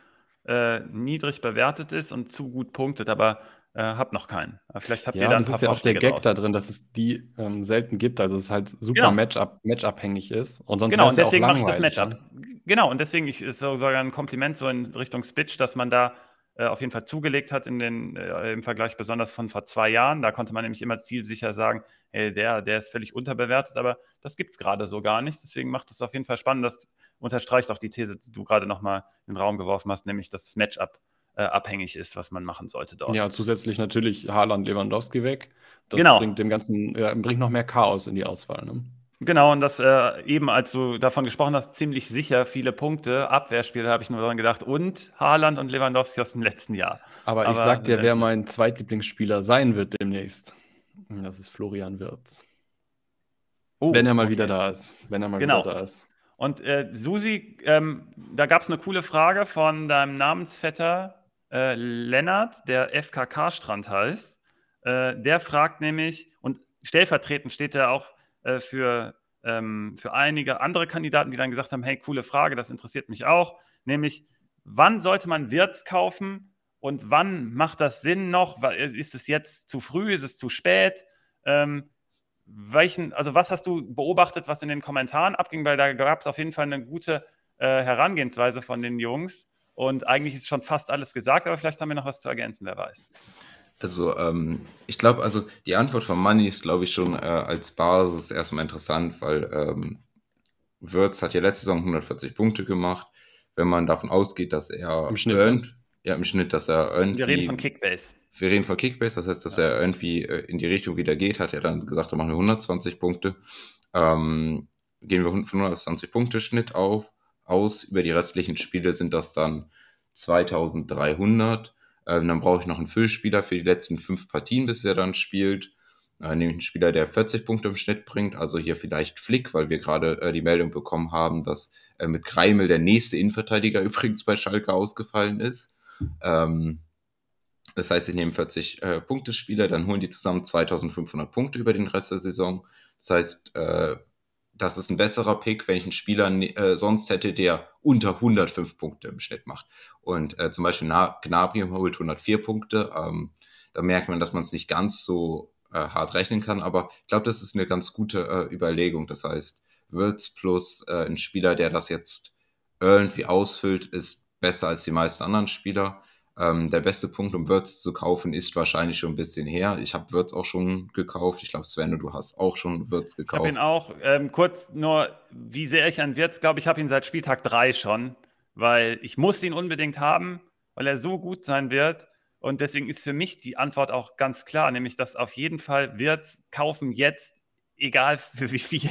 äh, niedrig bewertet ist und zu gut punktet, aber äh, hab noch keinen. vielleicht habt ja, ihr da das ist ja auch der Gag draußen. da drin, dass es die ähm, selten gibt, also es halt super genau. Matchup, Matchup-abhängig ist. Und sonst genau, und deswegen mache ich das Matchup. Ne? Genau, und deswegen ist es sogar ein Kompliment so in Richtung Spitch, dass man da äh, auf jeden Fall zugelegt hat in den, äh, im Vergleich besonders von vor zwei Jahren. Da konnte man nämlich immer zielsicher sagen, hey, der, der ist völlig unterbewertet, aber das gibt es gerade so gar nicht. Deswegen macht es auf jeden Fall spannend. Das unterstreicht auch die These, die du gerade nochmal in den Raum geworfen hast, nämlich das Matchup äh, abhängig ist, was man machen sollte dort. Ja, zusätzlich natürlich Haaland Lewandowski weg. Das genau. bringt dem ganzen, ja, bringt noch mehr Chaos in die Auswahl. Ne? Genau, und das äh, eben, als du davon gesprochen hast, ziemlich sicher viele Punkte. Abwehrspiele habe ich nur daran gedacht. Und Haaland und Lewandowski aus dem letzten Jahr. Aber, Aber ich sag dir, wer mein Zweitlieblingsspieler sein wird demnächst. Das ist Florian Wirz. Oh, wenn er mal okay. wieder da ist. Wenn er mal genau. wieder da ist. Und äh, Susi, ähm, da gab es eine coole Frage von deinem Namensvetter äh, Lennart, der FKK-Strand heißt. Äh, der fragt nämlich, und stellvertretend steht er auch äh, für, ähm, für einige andere Kandidaten, die dann gesagt haben, hey, coole Frage, das interessiert mich auch, nämlich, wann sollte man Wirts kaufen und wann macht das Sinn noch? Ist es jetzt zu früh, ist es zu spät? Ähm, welchen, also was hast du beobachtet, was in den Kommentaren abging? Weil da gab es auf jeden Fall eine gute äh, Herangehensweise von den Jungs. Und eigentlich ist schon fast alles gesagt, aber vielleicht haben wir noch was zu ergänzen, wer weiß. Also, ähm, ich glaube, also die Antwort von Money ist, glaube ich, schon äh, als Basis erstmal interessant, weil ähm, Würz hat ja letzte Saison 140 Punkte gemacht. Wenn man davon ausgeht, dass er Im Schnitt, earned, ja, im Schnitt, dass er irgendwie. Wir reden von Kickbase. Wir reden von Kickbase, das heißt, dass ja. er irgendwie äh, in die Richtung wieder geht, hat er dann gesagt, da machen wir 120 Punkte. Ähm, gehen wir von 120 Punkte Schnitt auf, aus. Über die restlichen Spiele sind das dann 2300. Ähm, dann brauche ich noch einen Füllspieler für die letzten fünf Partien, bis er dann spielt. Äh, nämlich einen Spieler, der 40 Punkte im Schnitt bringt. Also hier vielleicht Flick, weil wir gerade äh, die Meldung bekommen haben, dass äh, mit Kreimel der nächste Innenverteidiger übrigens bei Schalke ausgefallen ist. Ähm, das heißt, ich nehme 40 äh, Punkte-Spieler, dann holen die zusammen 2500 Punkte über den Rest der Saison. Das heißt, äh, das ist ein besserer Pick, wenn ich einen Spieler äh, sonst hätte, der unter 105 Punkte im Schnitt macht. Und äh, zum Beispiel Na Gnabry holt 104 Punkte. Ähm, da merkt man, dass man es nicht ganz so äh, hart rechnen kann. Aber ich glaube, das ist eine ganz gute äh, Überlegung. Das heißt, Wirtz plus äh, ein Spieler, der das jetzt irgendwie ausfüllt, ist besser als die meisten anderen Spieler. Ähm, der beste Punkt, um Würz zu kaufen, ist wahrscheinlich schon ein bisschen her. Ich habe Würz auch schon gekauft. Ich glaube, Sven, du hast auch schon Würz gekauft. Ich habe ihn auch. Ähm, kurz nur, wie sehr ich an Würz glaube, ich habe ihn seit Spieltag 3 schon, weil ich muss ihn unbedingt haben, weil er so gut sein wird. Und deswegen ist für mich die Antwort auch ganz klar, nämlich dass auf jeden Fall Wirtz kaufen jetzt, egal für wie viel.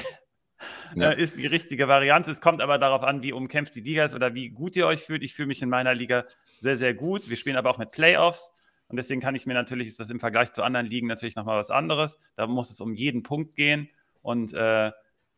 Ja. Äh, ist die richtige Variante. Es kommt aber darauf an, wie umkämpft die Liga ist oder wie gut ihr euch fühlt. Ich fühle mich in meiner Liga sehr, sehr gut. Wir spielen aber auch mit Playoffs. Und deswegen kann ich mir natürlich, ist das im Vergleich zu anderen Ligen natürlich nochmal was anderes. Da muss es um jeden Punkt gehen. Und äh,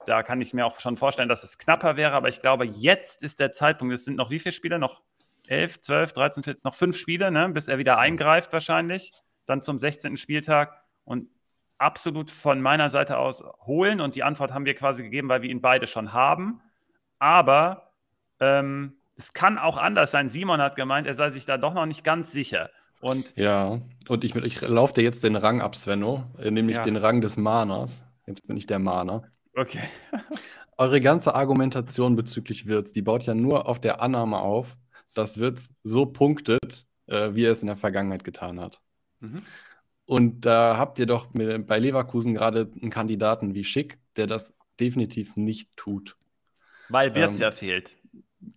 da kann ich mir auch schon vorstellen, dass es knapper wäre. Aber ich glaube, jetzt ist der Zeitpunkt. Es sind noch wie viele Spiele? Noch 11, 12, 13, 14, noch fünf Spiele, ne? bis er wieder eingreift wahrscheinlich. Dann zum 16. Spieltag. Und absolut von meiner Seite aus holen. Und die Antwort haben wir quasi gegeben, weil wir ihn beide schon haben. Aber ähm, es kann auch anders sein. Simon hat gemeint, er sei sich da doch noch nicht ganz sicher. Und ja, und ich, ich laufe dir jetzt den Rang ab, Svenno, äh, nämlich ja. den Rang des Maners. Jetzt bin ich der Mahner. Okay. Eure ganze Argumentation bezüglich Wirtz, die baut ja nur auf der Annahme auf, dass Wirtz so punktet, äh, wie er es in der Vergangenheit getan hat. Mhm. Und da habt ihr doch bei Leverkusen gerade einen Kandidaten wie Schick, der das definitiv nicht tut. Weil Wirtz ähm, ja fehlt.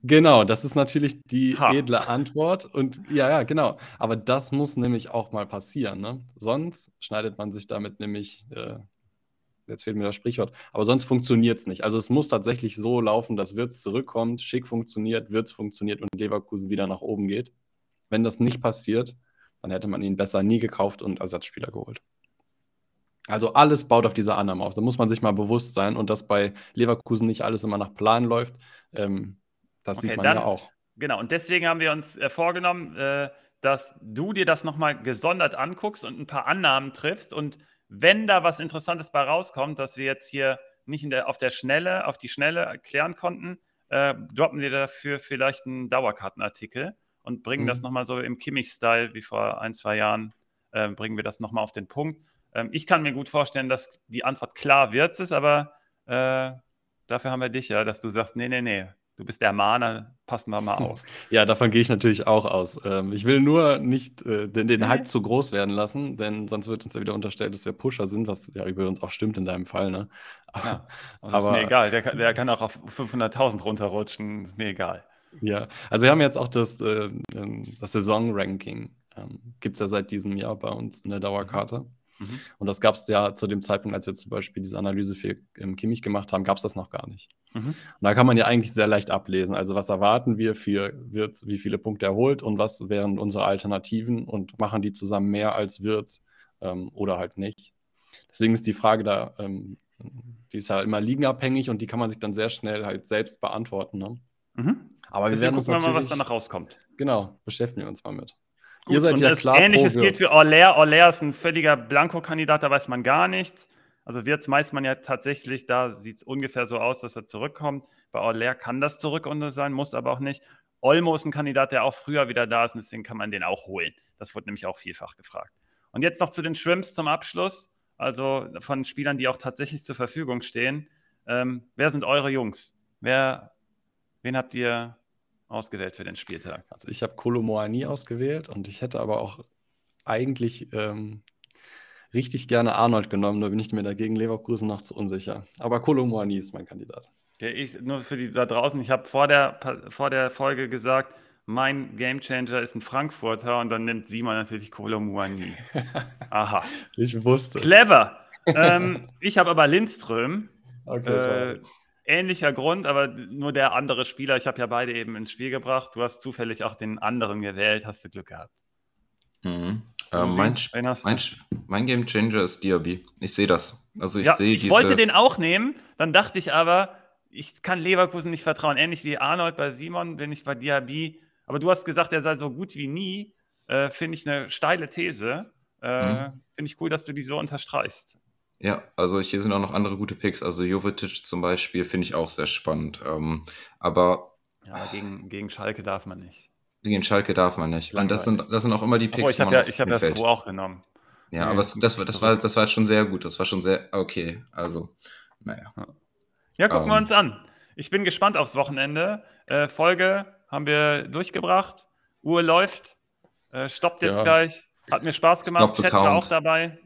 Genau, das ist natürlich die ha. edle Antwort. Und ja, ja, genau. Aber das muss nämlich auch mal passieren. Ne? Sonst schneidet man sich damit nämlich, äh, jetzt fehlt mir das Sprichwort, aber sonst funktioniert es nicht. Also es muss tatsächlich so laufen, dass Wirtz zurückkommt, Schick funktioniert, Wirtz funktioniert und Leverkusen wieder nach oben geht. Wenn das nicht passiert, dann hätte man ihn besser nie gekauft und Ersatzspieler geholt. Also alles baut auf diese Annahme auf. Da muss man sich mal bewusst sein und dass bei Leverkusen nicht alles immer nach Plan läuft, ähm, das okay, sieht man dann, ja auch. Genau, und deswegen haben wir uns äh, vorgenommen, äh, dass du dir das nochmal gesondert anguckst und ein paar Annahmen triffst. Und wenn da was Interessantes bei rauskommt, dass wir jetzt hier nicht der, auf der Schnelle, auf die Schnelle erklären konnten, äh, droppen wir dafür vielleicht einen Dauerkartenartikel und bringen mhm. das nochmal so im Kimmich-Style wie vor ein, zwei Jahren, äh, bringen wir das nochmal auf den Punkt. Ähm, ich kann mir gut vorstellen, dass die Antwort klar wird es, aber äh, dafür haben wir dich ja, dass du sagst, nee, nee, nee, du bist der Mahner, passen wir mal auf. Ja, davon gehe ich natürlich auch aus. Ähm, ich will nur nicht äh, den, den Hype zu groß werden lassen, denn sonst wird uns ja wieder unterstellt, dass wir Pusher sind, was ja über uns auch stimmt in deinem Fall. Ne? Ja, aber ist mir egal, der, der kann auch auf 500.000 runterrutschen, ist mir egal. Ja, also wir haben jetzt auch das, äh, ähm, das Saison-Ranking. Ähm, Gibt es ja seit diesem Jahr bei uns in der Dauerkarte. Mhm. Und das gab es ja zu dem Zeitpunkt, als wir zum Beispiel diese Analyse für ähm, Kimmich gemacht haben, gab es das noch gar nicht. Mhm. Und da kann man ja eigentlich sehr leicht ablesen. Also was erwarten wir für Wirtz, wie viele Punkte er holt und was wären unsere Alternativen und machen die zusammen mehr als Wirtz ähm, oder halt nicht. Deswegen ist die Frage da, ähm, die ist ja immer liegenabhängig und die kann man sich dann sehr schnell halt selbst beantworten. Ne? Mhm. Aber wir Deswegen werden uns gucken wir mal, was danach rauskommt. Genau, beschäftigen wir uns mal mit. Gut, Ihr seid ja klar. Ähnliches gilt für Orler. Orler ist ein völliger Blanko-Kandidat, da weiß man gar nichts. Also Wirtz meist man ja tatsächlich, da sieht es ungefähr so aus, dass er zurückkommt. Bei Orler kann das zurück sein, muss aber auch nicht. Olmo ist ein Kandidat, der auch früher wieder da ist und deswegen kann man den auch holen. Das wurde nämlich auch vielfach gefragt. Und jetzt noch zu den Shrimps zum Abschluss, also von Spielern, die auch tatsächlich zur Verfügung stehen. Ähm, wer sind eure Jungs? Wer Wen habt ihr ausgewählt für den Spieltag? Also ich habe Kolomoani ausgewählt und ich hätte aber auch eigentlich ähm, richtig gerne Arnold genommen. Da bin ich mir dagegen Leverkusen noch zu unsicher. Aber Kolomoani ist mein Kandidat. Ja, ich, nur für die da draußen, ich habe vor der, vor der Folge gesagt, mein Gamechanger ist ein Frankfurter und dann nimmt Simon natürlich Kolomuani. Aha. Ich wusste. Clever. ähm, ich habe aber Lindström. Okay, äh, ähnlicher Grund, aber nur der andere Spieler. Ich habe ja beide eben ins Spiel gebracht. Du hast zufällig auch den anderen gewählt, hast du Glück gehabt. Mhm. Äh, mein, mein, mein Game Changer ist Diaby. Ich sehe das. Also ich ja, sehe Ich diese... wollte den auch nehmen, dann dachte ich aber, ich kann Leverkusen nicht vertrauen. Ähnlich wie Arnold bei Simon bin ich bei Diaby. Aber du hast gesagt, er sei so gut wie nie. Äh, Finde ich eine steile These. Äh, mhm. Finde ich cool, dass du die so unterstreichst. Ja, also hier sind auch noch andere gute Picks. Also Jovetic zum Beispiel finde ich auch sehr spannend. Ähm, aber. Ja, gegen, gegen Schalke darf man nicht. Gegen Schalke darf man nicht. Und das sind, das sind auch immer die Picks. Oh, ich habe ja, ich hab ja Stroh auch genommen. Ja, nee, aber das, das, das, war, das war schon sehr gut. Das war schon sehr okay. Also, naja. Ja, gucken um, wir ähm. uns an. Ich bin gespannt aufs Wochenende. Äh, Folge haben wir durchgebracht. Uhr läuft. Äh, stoppt jetzt ja. gleich. Hat mir Spaß gemacht. Chat war auch dabei.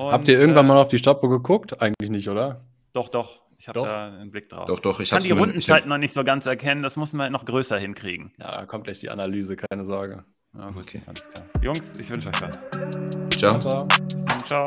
Und, Habt ihr irgendwann äh, mal auf die Stoppuhr geguckt? Eigentlich nicht, oder? Doch, doch. Ich habe da einen Blick drauf. Doch, doch. Ich kann die Rundenzeiten noch nicht so ganz erkennen. Das muss man noch größer hinkriegen. Ja, da kommt gleich die Analyse, keine Sorge. Ja, gut, okay. alles klar. Jungs, ich wünsche euch was. Ciao. Ciao. Ciao.